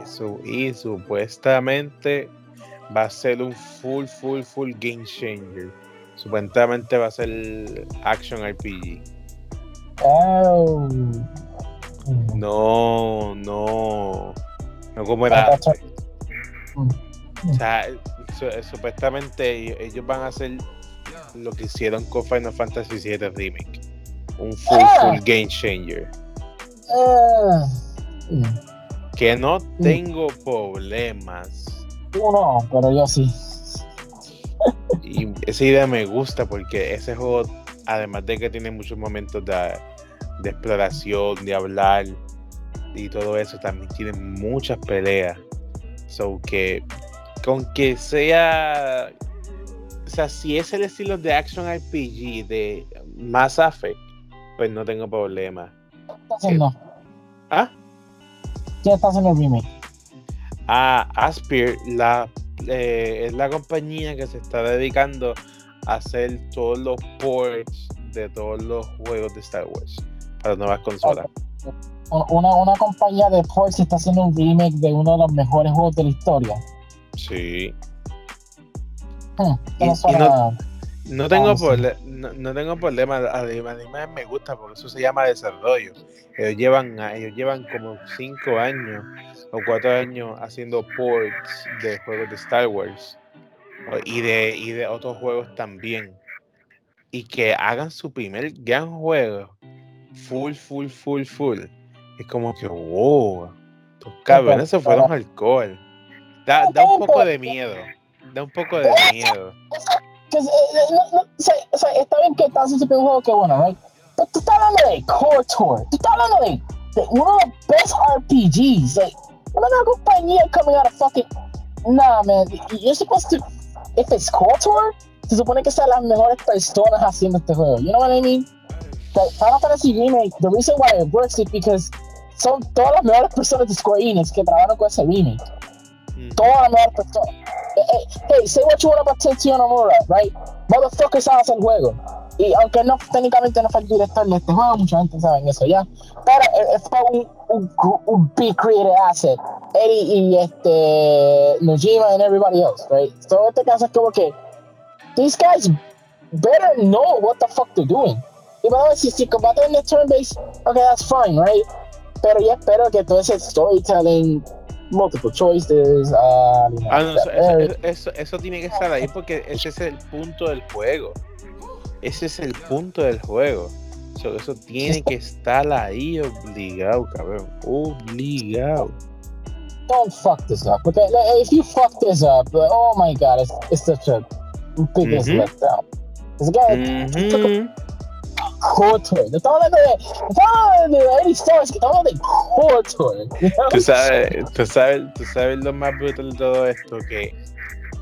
su- y supuestamente va a ser un full, full, full game changer. Supuestamente va a ser action RPG. Oh. No, no. No como era. O sea, su- supuestamente ellos, van a hacer lo que hicieron con Final Fantasy VII Remake. Un full, Ah. full game changer. Mm. Que no tengo problemas. Tú no, pero yo sí. Y esa idea me gusta porque ese juego, además de que tiene muchos momentos de, de exploración, de hablar y todo eso, también tiene muchas peleas. So que con que sea. O sea, si es el estilo de Action RPG de Mass Effect, pues no tengo problema. ¿Qué está haciendo? ¿Ah? ¿Quién está haciendo el remake? a Aspir la, eh, es la compañía que se está dedicando a hacer todos los ports de todos los juegos de Star Wars para nuevas consolas. Una, una compañía de ports está haciendo un remake de uno de los mejores juegos de la historia. Sí. Hmm, Y- suena- No tengo, Ah, prole- no, no tengo problema. Además, me gusta porque eso se llama desarrollo. Ellos llevan, a- ellos llevan como 5 años o 4 años haciendo ports de juegos de Star Wars y de, y de otros juegos también. Y que hagan su primer gran juego full, full, full, full. Es como que, wow, estos cabrones se fueron alcohol. Da, da un poco de miedo. Da un poco de miedo. eh, eh, no- no, sea, está bien que estás haciendo un juego que bueno, right? Pero tú estás hablando de Core Tour, tú estás hablando de, de uno de los best RPGs, like, una compañía coming out of fucking. Nah, man, you're supposed to. If it's Core Tour, se supone que sean las mejores personas haciendo este juego. You know what I mean? Like, Final Fantasy Remake, the reason why it works is because son todas las mejores personas de Square Enix que trabajaron con ese remake Mm. todas las mejores personas. Eh, eh, hey, say what you want about Tetsuya Nomura, right? Motherfucker sabe hacer juego. Y aunque no, técnicamente no fue el director de este juego, mucha gente sabe eso ya. Pero eh, fue un, un, un big creative asset. Eddie y este Nojima and everybody else, right? So este caso es como que these guys better know what the fuck they're doing. Y bueno, si, si combaten en el turn base, okay, that's fine, right? Pero yo espero que todo ese storytelling, multiple choices, uh, Ah, no, eso, eso, eso- eso tiene que estar ahí porque ese es el punto del juego. Ese es el punto del juego. So, eso tiene que estar ahí obligado, cabrón. Obligado. don't fuck this up. Like, if you fuck this up, like, oh my god, it's, it's such a biggest Mhm. letdown. This guy Ujú. Kotor. Estamos hablando de, estamos hablando de Eddie Stars, que estamos hablando de Kotor. you know? Tú sabes, tú sabes, tú sabes lo más brutal de todo esto, que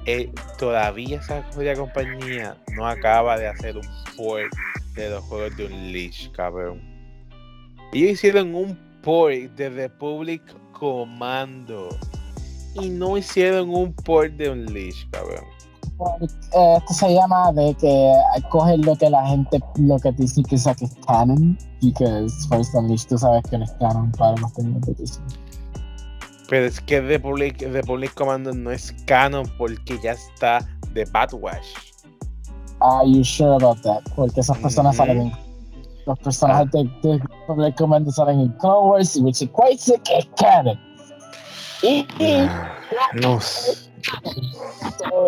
eh, todavía esa compañía no acaba de hacer un port de los juegos de Unleash, cabrón. Ellos hicieron un port de Republic Commando y no hicieron un port de Unleash, cabrón. Eh, esto se llama de que cogen lo que la gente, lo que dice que es que canon, because First Unleashed tú sabes que no es canon para los términos de. Pero es que Republic, Republic Commando no es canon porque ya está de Batwash. Are you sure about that? Porque esas personas salen en los personajes de, de Republic Commando salen en Clone Wars, which equates que es canon. Y No sé.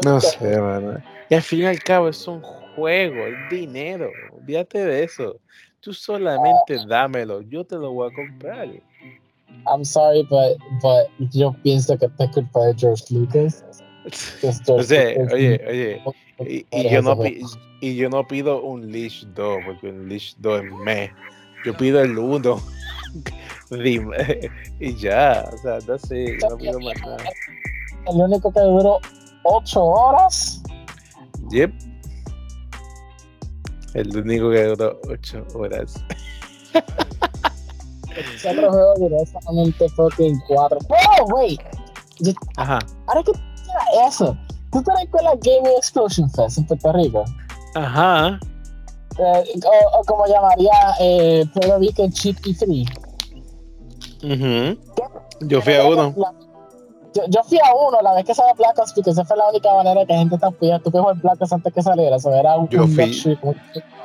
No sé, mano. Y al fin y al cabo es un juego, es dinero. Olvídate de eso. Tú solamente dámelo, yo te lo voy a comprar. I'm sorry, but, but yo pienso que te culpa de George Lucas. O George sea, Lucas. oye, oye, y, yo no ese pi- y yo no pido un Leash 2, porque un Leash 2 es me. Yo pido el 1. Dime, y ya, o sea, no sé, no pido más nada. El único que duró 8 horas. Yep. El único que duró 8 horas. Ese otro juego duró solamente fucking 4. Oh, wait. Yo- Ajá, Ahora que era eso. ¿Tú te recuerdas Gaming Explosion Fest en Puerto Rico? ajá. Eh, o, o como llamaría eh, Puerto Rican Cheap E3. ujú. Yo fui a uno. La- Yo, yo fui a uno la vez que salió Black Ops porque esa fue la única manera que gente está pudiendo. Tú que jugar Black Ops antes que saliera. Eso era un, Yo fui-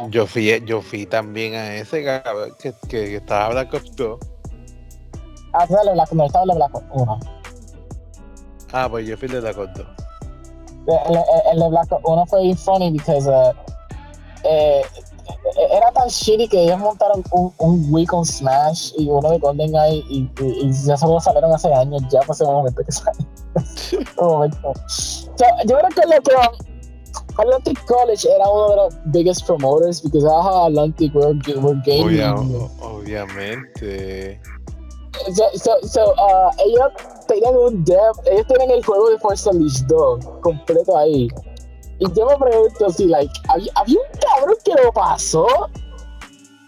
Yo fui, yo fui también a ese que, que, que estaba Black Ops 2. Ah, sale Black no, estaba Black Ops 1. Ah, pues yo fui de Black Ops 2. El, el- el de Black Ops 1 fue funny because uh, eh, era tan shitty que ellos montaron un, un Wii con Smash y uno de GoldenEye y, y, y ya solo salieron hace años ya para ese momento que salió. Momento. So, yo creo que lo que Atlantic College era uno de los biggest promoters because ajá, Atlantic were, were gaming. Obvia- obviamente. So, so, so, uh, ellos tenían un dev, ellos tienen el juego de Force Unleashed 2 completo ahí. Y yo me pregunto si, like, había, un cabrón que lo pasó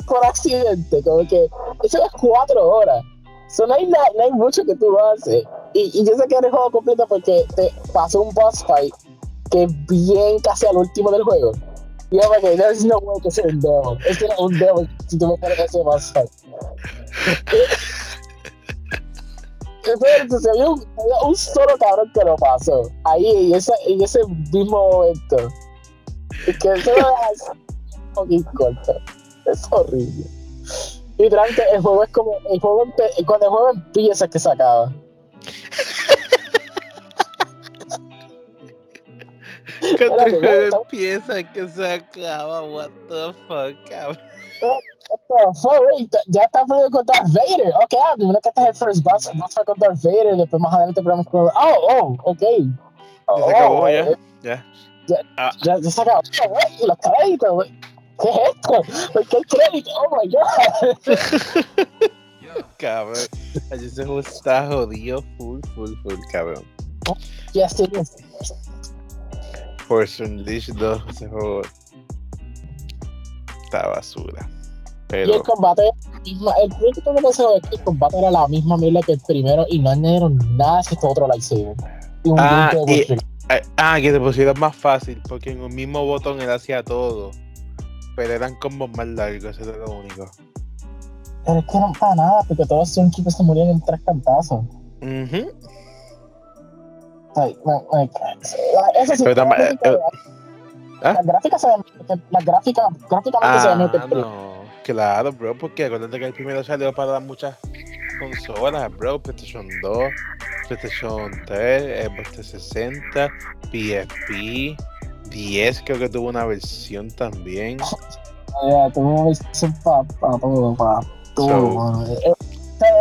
por accidente, como que eso es cuatro horas. So, no, hay no hay mucho que tú haces. Y, yo sé que era el juego completo porque te pasó un boss fight que es bien casi al último del juego. Y yo me quedé, there's no way que sea un demo. Es que era un demo si tú me pones ese boss fight. Entonces, había un, un solo cabrón que lo pasó. Ahí, en ese, en ese mismo momento. Y que eso es un poquito corto. Es horrible. Y durante el juego es como. El juego cuando el juego empieza es que se acaba. Cuando el juego empieza que se acaba, what the fuck, cabrón. What the fuck, wait, ya está peleando con Darth Vader. Ok, ah, primero que este es el first boss, boss fight con Darth Vader. Después más adelante peleamos con. Oh, oh, ok. Oh, Ya se acabó, oh, ya. eh, Ya. Ya. Ah, Ya, ya se acabó. Oh, wait, y los créditos, güey. ¿Qué es esto? ¿Por qué hay crédito? Oh my god. cabrón. Allí ese juego está jodido, full, full, full, cabrón. Yes, it is. Force Unleashed 2, ese juego está basura. Y el combate, el único que pasó es que el combate era la misma mierda que el primero y no añadieron nada si otro lightsaber. Y un Ah, y- ah, ah, que te pusieron más fácil, porque en un mismo botón él hacía todo. Pero eran combos más largos, eso era lo único. Pero es que no para nada, porque todos esos chicos se murieron en tres cantazos. Ujú. O sea, like, like, eso sí, Pero la tam- gráfica- eh, ¿ah? las gráficas se ven, las gráficas, gráficamente se ven Ah, no. Claro, bro, porque acuérdate que el primero salió para muchas consolas, bro. PlayStation 2, PlayStation 3, Xbox 360, PSP, 10 creo que tuvo una versión también. Ya, tuvo una versión para pa, todo, para todo. So- mano. Eh, eh,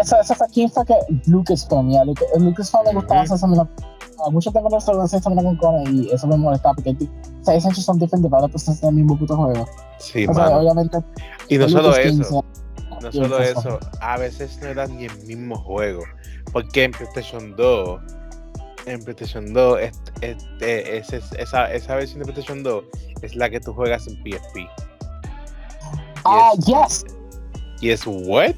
Esa, esa fue quién fue que Lucasfilm, ya. Lucas, Lucasfilm le gustaba hacer esa muchos que hacen esa con Conan y eso me molestaba porque ti- o sea, esos son different developers en el mismo puto juego. Sí, o sea, obviamente. Y no solo eso, se- no y solo eso. eso, a veces no era ni el mismo juego. Porque en PlayStation 2, en PlayStation 2, es- es- es- es- esa, esa versión de PlayStation 2 es la que tú juegas en PSP. Ah, Yes. yes. Y es, ¿what?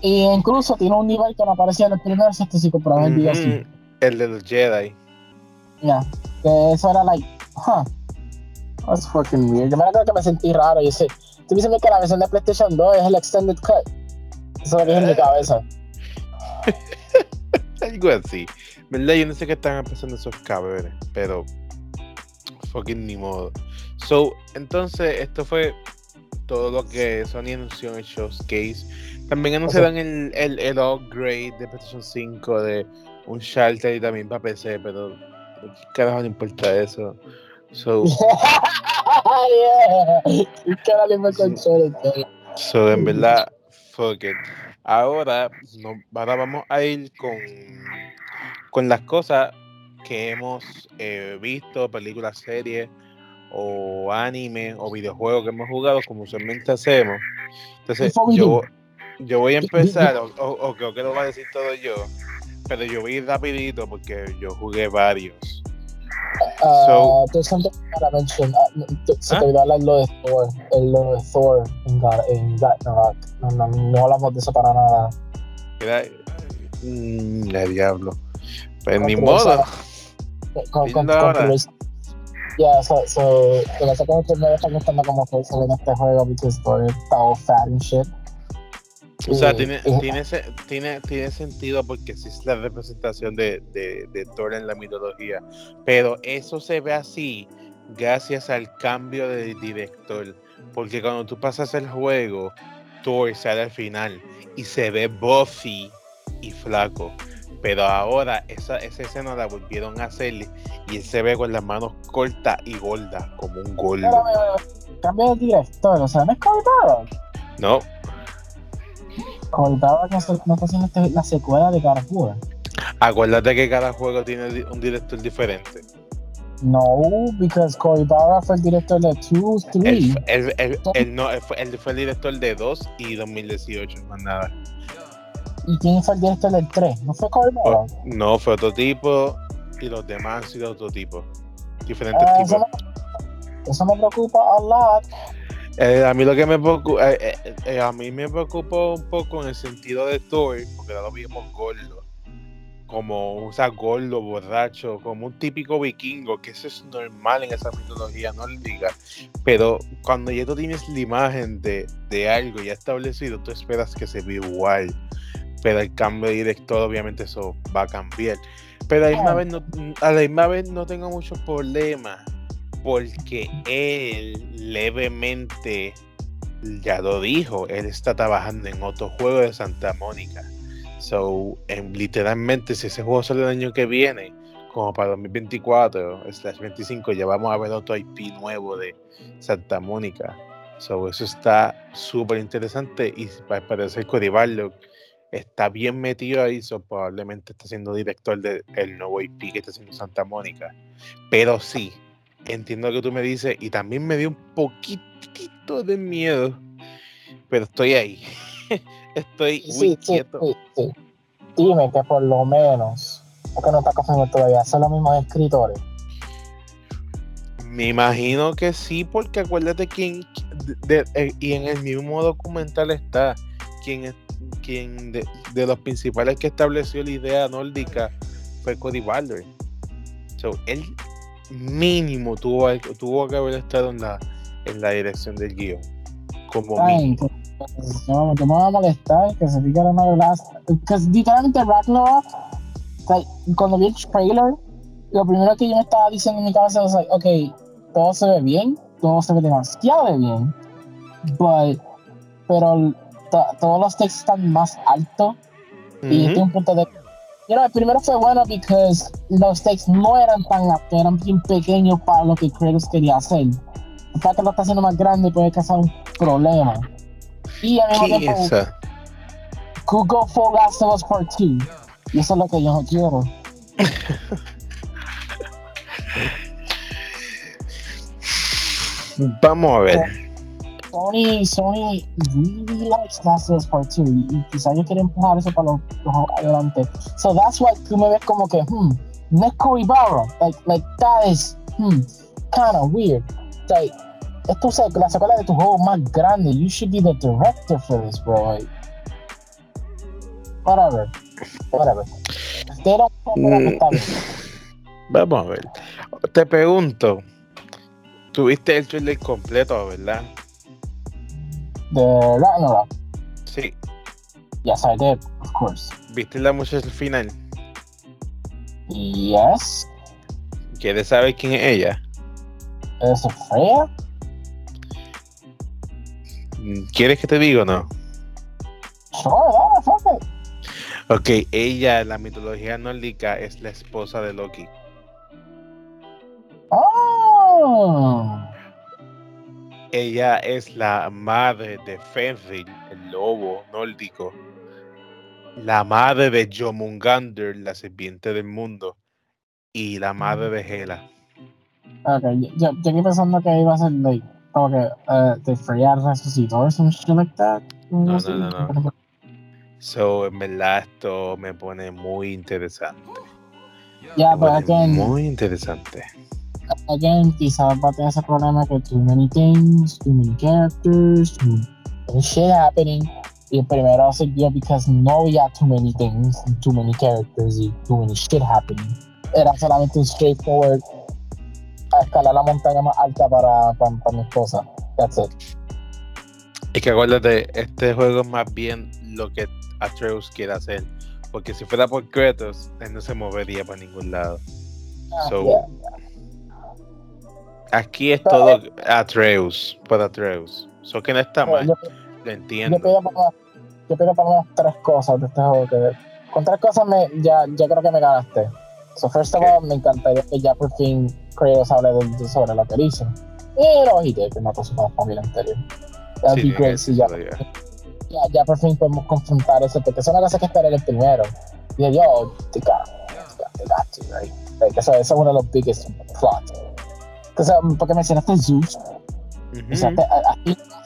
Y incluso tiene un nivel que no aparecía en el primer si si comprabas el DLC. Ujú, El de los Jedi. Ya. Que eso era like, huh. That's fucking weird. Yo me acuerdo que me sentí raro. Yo sé, tú dices que la versión de PlayStation 2 es el Extended Cut. Eso es lo dije en mi cabeza. Algo así. ¿Verdad? Yo no sé qué están pasando esos cabrones, pero fucking ni modo. So, entonces, esto fue todo lo que Sony anunció en el Showcase. También anunciaron el, el, el upgrade de PlayStation 5 de un Shelter y también para PC, pero ¿qué carajo no importa eso? So, yeah. Ahora le me control todo. so en verdad, fuck it. Ahora, no, ahora vamos a ir con, con las cosas que hemos eh, visto, películas, series, o anime, o videojuegos que hemos jugado, como usualmente hacemos. Entonces, yo, yo voy a empezar, o, o- o creo que lo va a decir todo yo, pero yo ir rapidito porque yo jugué varios. Ah, So- there's something para mention. Ah, no, te- se ¿Ah? te olvidó hablar lo de Thor. El lo de Thor en, Ga- en Ragnarok. No, no, no hablamos de eso para nada. Era, mm, el diablo. Pues ni modo. Con, con. Yeah, so, so, que no sé cómo que me está gustando como que se ve en este juego, because Thor está all fat and shit. O sea, tiene, tiene, tiene, tiene sentido porque sí es la representación de, de, de Thor en la mitología. Pero eso se ve así gracias al cambio de director. Porque cuando tú pasas el juego, Thor sale al final y se ve buffy y flaco. Pero ahora esa, esa escena la volvieron a hacer y él se ve con las manos cortas y gordas, como un Pero, gordo. eh, cambio de director, o sea, no es Cory Barlog. No, Cory Barlog no, está haciendo este- la secuela de of War. acuérdate que cada juego tiene un director diferente. No, because Cory Barlog fue el director de 2, 3. Él, él- él- él no, él fue, él fue el director de 2 y 2018, más nada. ¿Y quién fue el director del 3? ¿No fue Cory Barlog? No, fue otro tipo y los demás han sido otro tipo. Diferentes Ah, tipos. eso, me, eso me preocupa a lot. Eh, a mí lo que me preocupa, eh, eh, a mí me preocupó un poco en el sentido de Thor, porque no lo vimos gordo, como o sea, gordo, borracho, como un típico vikingo, que eso es normal en esa mitología nórdica, pero cuando ya tú tienes la imagen de, de algo ya establecido, tú esperas que se vea igual, pero el cambio de director obviamente eso va a cambiar, pero a la misma vez no, a la misma vez no tengo muchos problemas porque él levemente ya lo dijo, él está trabajando en otro juego de Santa Mónica. So, en, literalmente, si ese juego sale el año que viene, como para 2024, slash 25, ya vamos a ver otro IP nuevo de Santa Mónica. So, eso está súper interesante y para parecer Cody Barlog está bien metido ahí, so, probablemente está siendo director del nuevo IP que está haciendo Santa Mónica. Pero sí, entiendo lo que tú me dices y también me dio un poquitito de miedo, pero estoy ahí. estoy muy Sí, sí, quieto. sí, sí. Dime que por lo menos, porque no está confirmado todavía, son los mismos escritores. Me imagino que sí, porque acuérdate quién de- de- eh, y en el mismo documental está quien quien de, de los principales que estableció la idea nórdica fue Cody Balder. So, él mínimo tuvo, tuvo que haber estado en la, en la dirección del guion. Como Ay, mínimo. que, no, que me va a molestar que se diga una de las. Porque literalmente Ragnarok, cuando vi el trailer, lo primero que yo me estaba diciendo en mi cabeza es, like, ok, todo se ve bien, todo se ve demasiado bien, but, pero to- todos los textos están más altos y este un punto de. You know, el primero fue bueno porque los stakes no eran tan altos, eran bien pequeños para lo que Kratos quería hacer. Fact que lo está haciendo más grande puede causar un problema. Y al mismo ¿Qué tiempo, could go for Last of Us Part 2. Y eso es lo que yo no quiero. Vamos a ver. Sony, Sony really likes Last of Us Part 2 y, y quizás yo quiero empujar eso para los, los adelante. So that's why tú me ves como que, hmm, no es Cory Barrow. Like, like that is, hmm, kind of weird. Like, esto es la secuela de tu juego más grande. You should be the director for this, bro. Like, whatever. Whatever. They don't Mm. Vamos a ver. Te pregunto. Tuviste el trailer completo, ¿verdad? De Ragnarok. Sí. Yes, I did, of course. ¿Viste la muchacha final? Yes. ¿Quieres saber quién es ella? ¿Es Freya? ¿Quieres que te diga o no? Sure, yeah. Ok, ella en la mitología nórdica es la esposa de Loki. Oh. Ella es la madre de Fenrir, el lobo nórdico. La madre de Jormungandr, la serpiente del mundo. Y la madre de Hela. Ok, yo, yo, yo aquí pensando que iba a ser like, como que uh, de Freya resucitó or some shit like that. No, no, no, no. So, en verdad, esto me pone muy interesante. Yeah, Me but pone again, muy interesante. Again, quizás va a tener ese problema que too many things, too many characters, too many shit happening. Y el primero sirvió because no había too many things, and too many characters y too many shit happening. Era solamente un straightforward a escalar la montaña más alta para, para, para mi esposa. That's it. Es que acuérdate, este juego es más bien lo que Atreus quiere hacer. Porque si fuera por Kratos, él no se movería para ningún lado. Ah, So, yeah. Aquí es todo Atreus, por Atreus. So que no está mal, Yo, lo yo entiendo. pido lo yo pido lo menos tres cosas de este juego que con tres cosas me, ya, ya creo que me ganaste. So first of all, me encantaría que ya por fin Kratos hable de- de- sobre lo que dice. Y did, que mató a su familia anterior. That'd Sí, be tiene great que si ya, ya. por fin podemos confrontar eso, porque es una cosa que esperé el primero. Y yo, yo, te got, te right? Like, eso, eso es uno de los biggest plots. Entonces, porque mencionaste Zeus, Ujú, o sea, te- a-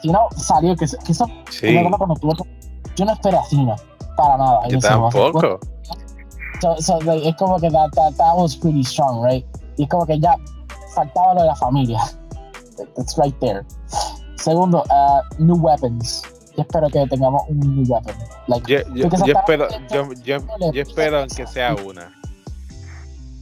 no salió que, que eso Sí, yo tuve- yo no esperé a Cena. para nada. Yo tampoco. So, so, like, es como que that, that, that was pretty strong, right? Y es como que ya faltaba lo de la familia. It's right there. Segundo, uh, new weapons. Yo espero que tengamos un new weapon. Like, Yo, yo, yo espero, yo, yo, yo espero que sea una.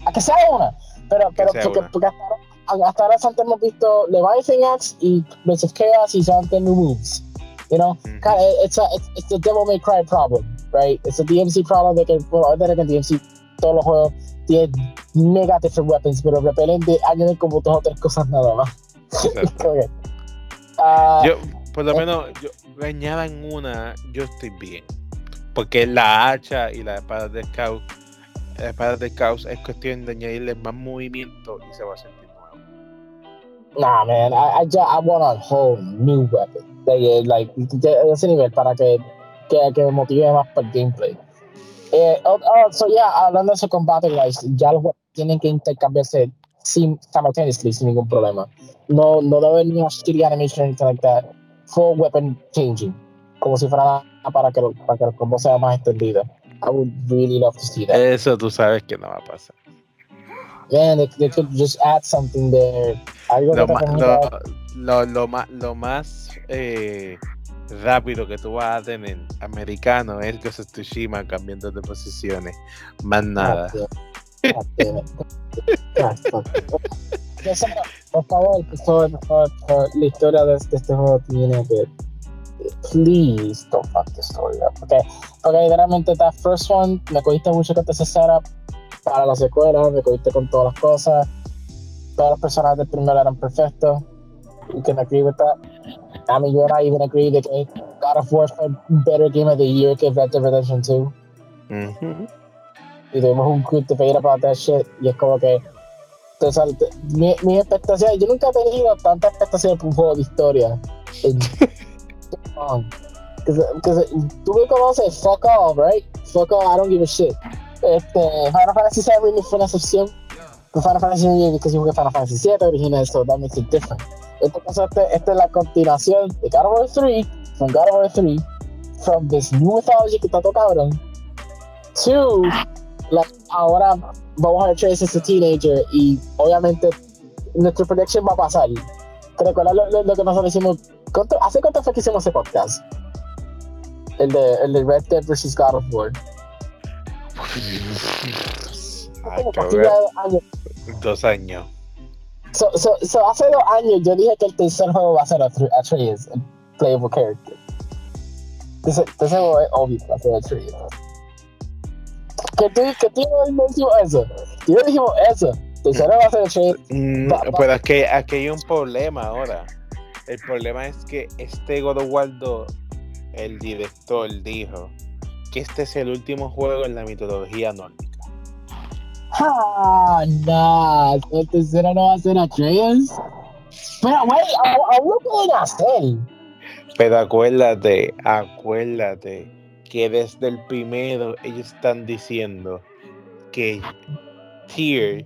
a que sea una. Pero, pero sea porque, porque hasta, ahora, hasta ahora solamente hemos visto Leviathan Axe y Blades of Chaos y solamente new moves. You know? Kind of, it's, a, it's, it's the Devil May Cry problem, right? It's a DMC problem de que, bueno, ahorita que en DMC todos los juegos tienen mega different weapons, pero repelente añaden como dos o tres cosas nada más. Que, ah, Yo, por lo menos, yo, me añadan una, yo estoy bien. Porque la hacha y la espada del caos, la espada del caos es cuestión de añadirle más movimiento y se va a sentir. Nah, man, I, I, ju- I want a whole new weapon. Like, eh, like, de ese nivel para que, que, que me motive más para el gameplay. Eh, oh, oh, so yeah, hablando de ese combate, guys, ya los tienen que intercambiarse sin, simultaneously, sin ningún problema. No, no debe haber ni una shitty animation or anything like that. Full weapon changing. Como si fuera para que, lo- para que el combo sea más extendido. I would really love to see that. Eso tú sabes que no va a pasar. Man, they, they could just add something there. Algo que Lo, permita- lo, lo, lo más, lo más eh, rápido que tú vas a tener americano es of Tsushima cambiando de posiciones. Más nada. Por favor, por favor, por favor, la historia de, de este juego tiene que. Please don't fuck the story up. Okay. Porque literalmente, that first one, me cogiste mucho con ese setup para la secuela, me cogiste con todas las cosas. Todos los personajes del primero eran perfectos. You can agree with that. I mean, you and I even agree that God of War fue better game of the year que Red Dead Redemption 2 Ujú. y tuvimos un good debate about that shit. Y es como que entonces, mi, mi expectación yo nunca he tenido tanta expectación por un juego de historia. Because tú me conoces fuck off right fuck off I don't give a shit. Este Final Fantasy VII fue una excepción pero Final Fantasy VII que Final Fantasy VII original so that makes it different este caso este, esta es la continuación de God of War 3 from God of War 3 from this new mythology que todo cabrón to like, ahora vamos a Trace as a teenager y obviamente nuestra prediction va a pasar. ¿Te recuerdas lo, lo- lo que nosotros hicimos? ¿Cuánto- ¿Hace cuánto fue que hicimos ese podcast? El de, el de Red Dead vs. God of War. Como casi dos años. Dos años. So, so, so hace dos años yo dije que el tercer juego va a ser Atre- Atreus, el playable character. Juego es obvio que va a ser Atreus. Tú, que tú no dijimos eso. No dijimos eso. El tercero va a ser Atreus. Mm, va- pero es que aquí hay un problema ahora. El problema es que este God of War 2, el director dijo que este es el último juego en la mitología nórdica. Ah, nah, el tercero no va a ser Atreus. Pero, güey, aún lo pueden hacer. Pero acuérdate, acuérdate que desde el primero ellos están diciendo que Tyr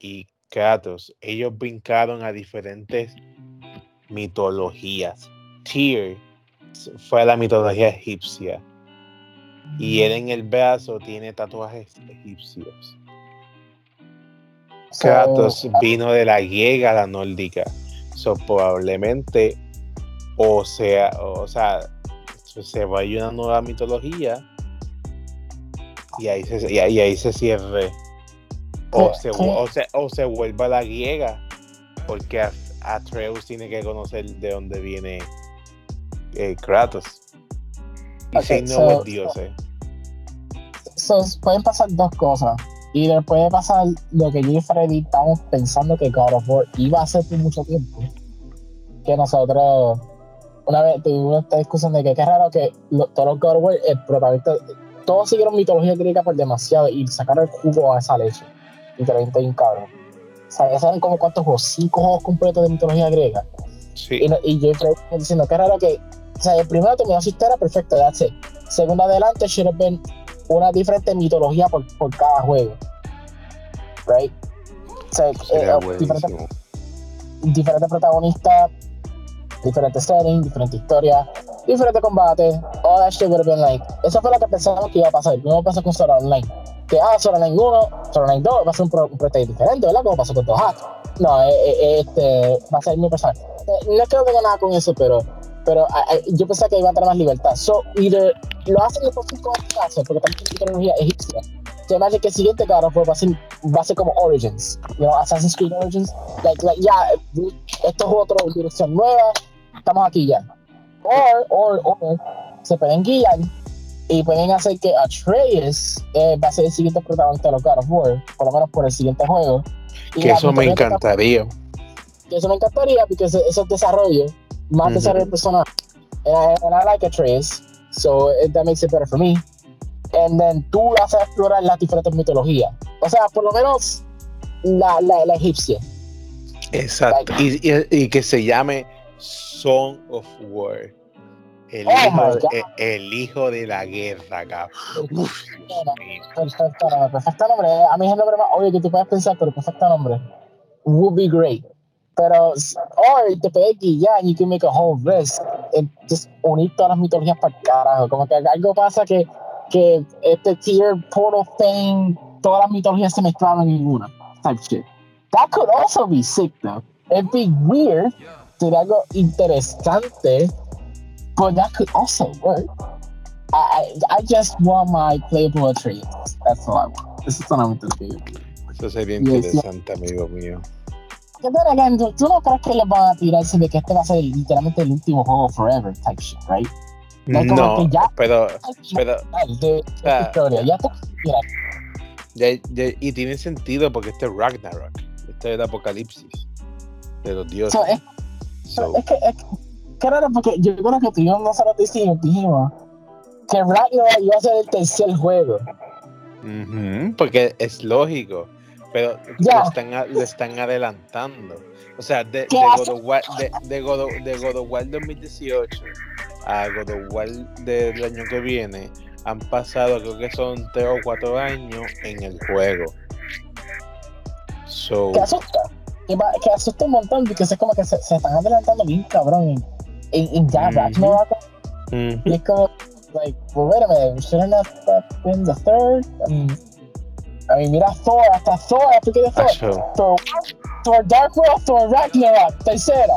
y Kratos, ellos brincaron a diferentes mitologías. Tyr fue a la mitología egipcia y él en el brazo tiene tatuajes egipcios. So, Kratos vino de la griega la nórdica. So, probablemente, o sea, o sea, se va a ir una nueva mitología y ahí se, y ahí, y ahí se cierre. O ¿Qué- se, o, se, o se vuelva a la griega, porque Atreus tiene que conocer de dónde viene eh, Kratos. Y Ok, seis nuevos so- dioses. so, pueden pasar dos cosas. Y después puede pasar lo que yo y Freddy estamos pensando que God of War iba a ser por mucho tiempo. Que nosotros, una vez tuvimos esta discusión de que qué raro que lo- todos los God of War, el protagonista, todos siguieron mitología griega por demasiado y sacaron el jugo a esa leche. Literalmente bien cabrón. O sea, ya saben como cuántos juegos, cinco juegos completos de mitología griega. Sí. Y, no- y yo y Freddy diciendo que raro que, o sea, el primero terminó su historia perfecto, that's it. Segundo adelante, should have been una diferente mitología por, por cada juego. Right? O sea, eh, diferentes buenísimo. diferentes protagonistas, diferentes settings, diferentes historias, diferentes combates, all that shit would have been like. Eso fue lo que pensamos que iba a pasar. Lo pasó con Sora Online. Que, ah, Sora Online 1, Sora Online 2 va a ser un, pro, un proyecto diferente, ¿verdad? Como pasó con todos No, eh, eh, este, va a ser mi personal. Eh, no creo que tenga nada con eso, pero, pero yo pensé que iba a tener más libertad. So, either lo hacen en el con este caso, porque también tiene tecnología egipcia. Se imagina que el siguiente carro va a ser, va a ser como Origins, you know, Assassin's Creed Origins. Like, like, ya, esto es otra dirección nueva, estamos aquí ya. Or, or, se pueden guiar y pueden hacer que Atreus eh, va a ser el siguiente protagonista de los God of War, por lo menos por el siguiente juego. que eso me encantaría. Que eso me encantaría porque eso es desarrollo, más desarrollo personal. And I, like Atreus, so that makes it better for me. And then tú vas a explorar las diferentes mitologías. O sea, por lo menos la, la, la egipcia. Exacto. y, y, y que se llame Song of War. El, oh hijo, el, hijo, de la guerra, cabrón. Perfecto, perfecto nombre. A mí es el nombre más obvio que tú puedes pensar, pero perfecto nombre. Would be great. Pero, or te puedes guiar y you can make a whole list. And just unir todas las mitologías para el carajo. Como que algo pasa que, que este tier, portal thing, todas las mitologías se mezclaron en una. Type shit. That could also be sick, though. It'd be weird. Sería algo interesante but that could also work. I, I just want my playable attributes. That's all I want. This is what I want to do. Eso sería interesante, yes, amigo mío. Que again, ¿tú no crees que les van a tirarse de que este va a ser literalmente el último juego forever type shit, right? No, ya, pero, pero, de, de historia, ya te ya, ya, y tiene sentido porque este es Ragnarok, este es el apocalipsis de los dioses. So, es, so. es, que, es, qué raro, porque yo creo que yo nosotros dijimos, dijimos que Ragnarok iba a ser el tercer juego. porque es lógico, pero lo, están, lo, están, adelantando. O sea, de, de, God of War, de, de, God of, de God of War 2018 a God of War del año que viene han pasado, creo que son 3 o 4 años en el juego. So, que asusta, que, que asusta un montón, porque es como que se, se están adelantando bien cabrón in, in Jab mm-hmm. mm-hmm. because like, well, wait a minute, shouldn't that been the third? I mean, mira Thor, hasta Thor, after que Thor, Thor, Thor, Thor Dark World, Thor Ragnarok, tercera.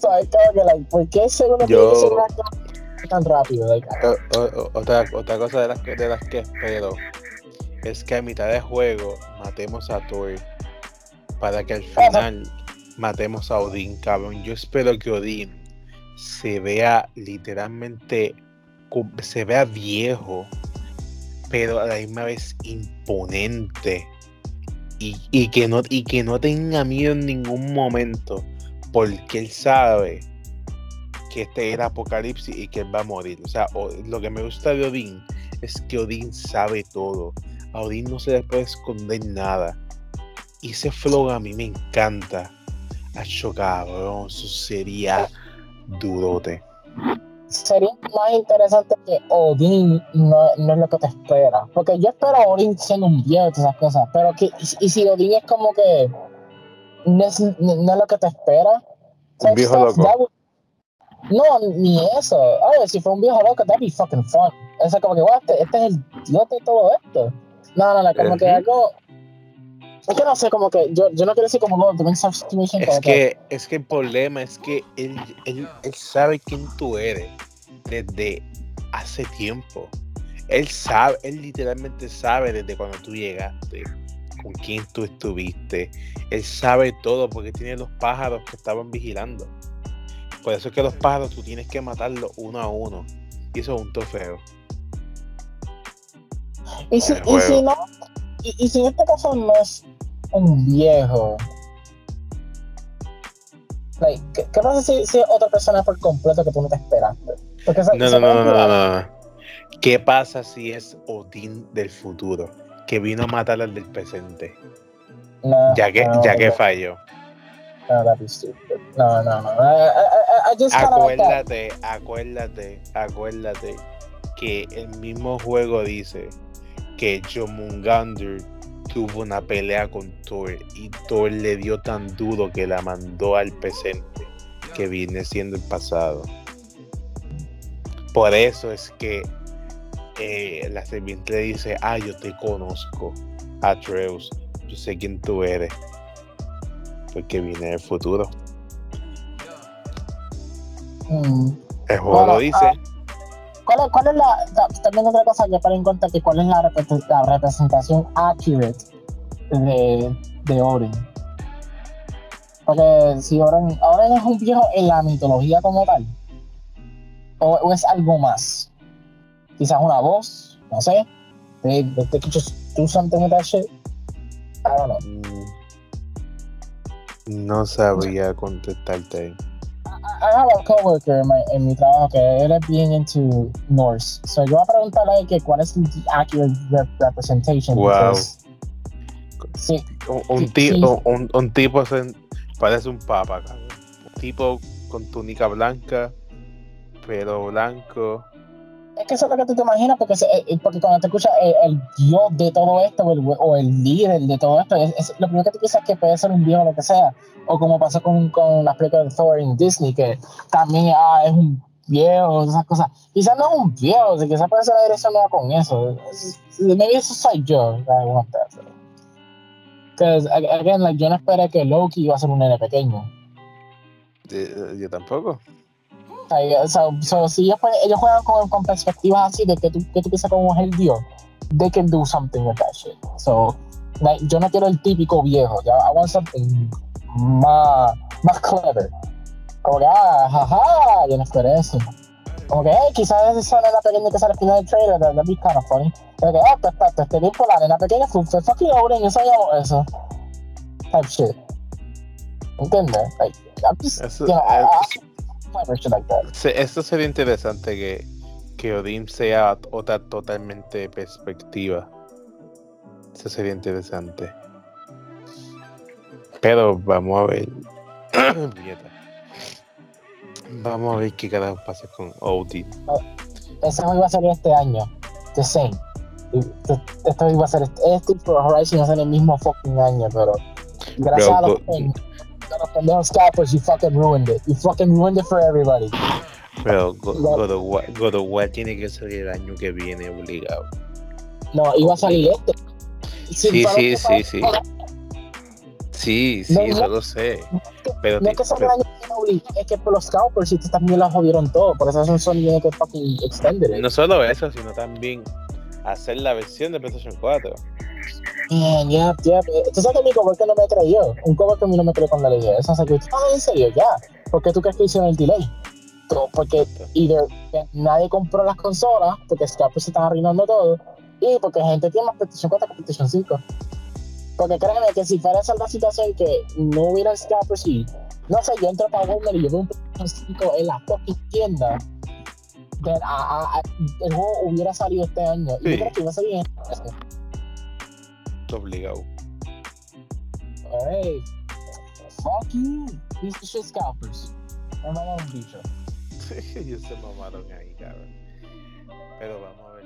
Que, like, ¿por qué segundo Yo... Ragnarok tan rápido? Like, o, o, otra, otra cosa de las, que, de las que espero es que a mitad de juego matemos a Thor para que al final matemos a Odín, cabrón. Yo espero que Odín se vea literalmente, se vea viejo, pero a la misma vez imponente. Y, que no, y que no tenga miedo en ningún momento, porque él sabe que este era Apocalipsis y que él va a morir. O sea, lo que me gusta de Odín es que Odín sabe todo. A Odín no se le puede esconder nada. Y ese flow a mí me encanta. Hacho cabrón, eso sería dudote. Sería más interesante que Odín no, no, es lo que te espera. Porque yo espero a Odín siendo un viejo y todas esas cosas. Pero que, y, si Odín es como que no es, no es lo que te espera. Un viejo loco. no, ni eso. A ver, si fue un viejo loco, that'd be fucking fun. O sea, como que, este, este, es el dios de todo esto. No, no, no, como que algo es que no sé, como que yo, yo no quiero decir como no, situation. Es que, es que el problema es que él, él, él sabe quién tú eres desde hace tiempo. Él sabe, él literalmente sabe desde cuando tú llegaste, con quién tú estuviste. Él sabe todo porque tiene los pájaros que estaban vigilando. Por eso es que los pájaros tú tienes que matarlos uno a uno. Y eso es un trofeo. Y si, y si no, y, y, si en este caso no es un viejo. ¿qué, pasa si, si otra persona por completo que tú no te esperaste? no, no, no, no, no, ¿Qué pasa si es Odín del futuro? Que vino a matar al del presente. ya que, ya que falló. No, No, no, no. acuérdate, acuérdate, acuérdate que el mismo juego dice que Jomungander tuvo una pelea con Thor y Thor le dio tan duro que la mandó al presente, que viene siendo el pasado. por eso es que eh, la serpiente le dice, ah, yo te conozco, Atreus, yo sé quién tú eres, porque viene del futuro. Mm. El juego Bueno, lo dice. ah, ¿Cuál es, cuál es la. ta- También otra cosa que para en cuenta que cuál es la, la representación accurate de, de Oren. Porque si Oren, Oren es un viejo en la mitología como tal, o, o es algo más. Quizás una voz, no sé. They, they, could just do shit. I don't know. Mm, No sabría contestarte. I have a coworker en, mi- en mi trabajo que él es bien into Norse. So yo voy a preguntarle que cuál es the accurate rep- representation. Wow. because- Sí, Un, un Sí, ti- sí. un- un- un tipo se- parece un papa, cabrón. Un tipo con túnica blanca, pelo blanco. Es que eso es lo que tú te imaginas, porque, se- eh, porque cuando te escuchas el, el dios de todo esto, o el, líder de todo esto, es, es- lo primero que tú piensas es que puede ser un viejo o lo que sea. O como pasó con, con las películas de Thor en Disney, que también ah, es un viejo, esas cosas. Quizás no es un viejo, o quizás puede ser una dirección nueva con eso. Es- Maybe eso soy yo. Because, again, like, yo no esperé que Loki iba a ser un nene pequeño. Eh, Yo tampoco. O sea, so, si ellos, ellos juegan con, con perspectivas así de que tú, que tú piensas como es el dios, they can do something with that shit. So, like, yo no quiero el típico viejo, I want something más, más clever. Como que, ah, jaja, yo no esperé eso. Como que, hey, quizás esa nena pequeña que sale al final del trailer, that, that'd be kind of funny. Como que, ah, pues, pues, pues, este tiempo la nena pequeña fue, fue fucking Oren, yo sabíamos eso. Type shit. ¿Entiendes? Like, I'm just, Eso- you know, I, eh, I, like that. Se- Esto sería interesante que, que Odin sea otra totalmente perspectiva. Eso sería interesante. Pero vamos a ver. Vamos a ver qué carajo pasa con Odin. ese juego iba a salir este año. The same. Este este iba a ser este, este Horizon iba a ser el mismo fucking año, pero gracias Bro, a los, go- pen- a los pendejos scalpers, you fucking ruined it. You fucking ruined it for everybody. Pero Go- Lo- God of War- God of War tiene que salir el año que viene obligado. No, iba a salir este. Sí, sí, sí, sí. Sí, sí, No, eso no. lo sé. Pero, No es que salga el año que viene obligado, es que por los scalpers y también la jodieron todo. Por eso son Sony que fucking extended it. no solo eso, sino también hacer la versión de PlayStation 4. Man, yeah, yeah. Tú sabes que mi coworker no me creyó. Un coworker a mí no me creyó cuando le dije eso. O sea, que estás en serio, ya. ¿Por qué tú crees que hicieron el delay? Tú- Porque either nadie compró las consolas, porque Scalpers se están arruinando todo, y porque gente tiene más PlayStation 4 que PlayStation 5. Porque créeme que si fuera esa la situación que no hubiera Scalpers y, no sé, yo entro para Walmart y yo veo un PlayStation 5 en la fucking tienda, then, ah, ah, ah, el juego hubiera salido este año. Y Sí. yo creo que iba a salir en Obligado. Hey, fuck you, piece of shit scalpers. Me mandaron un bicho. Ellos se mamaron ahí, cabrón. Pero vamos a ver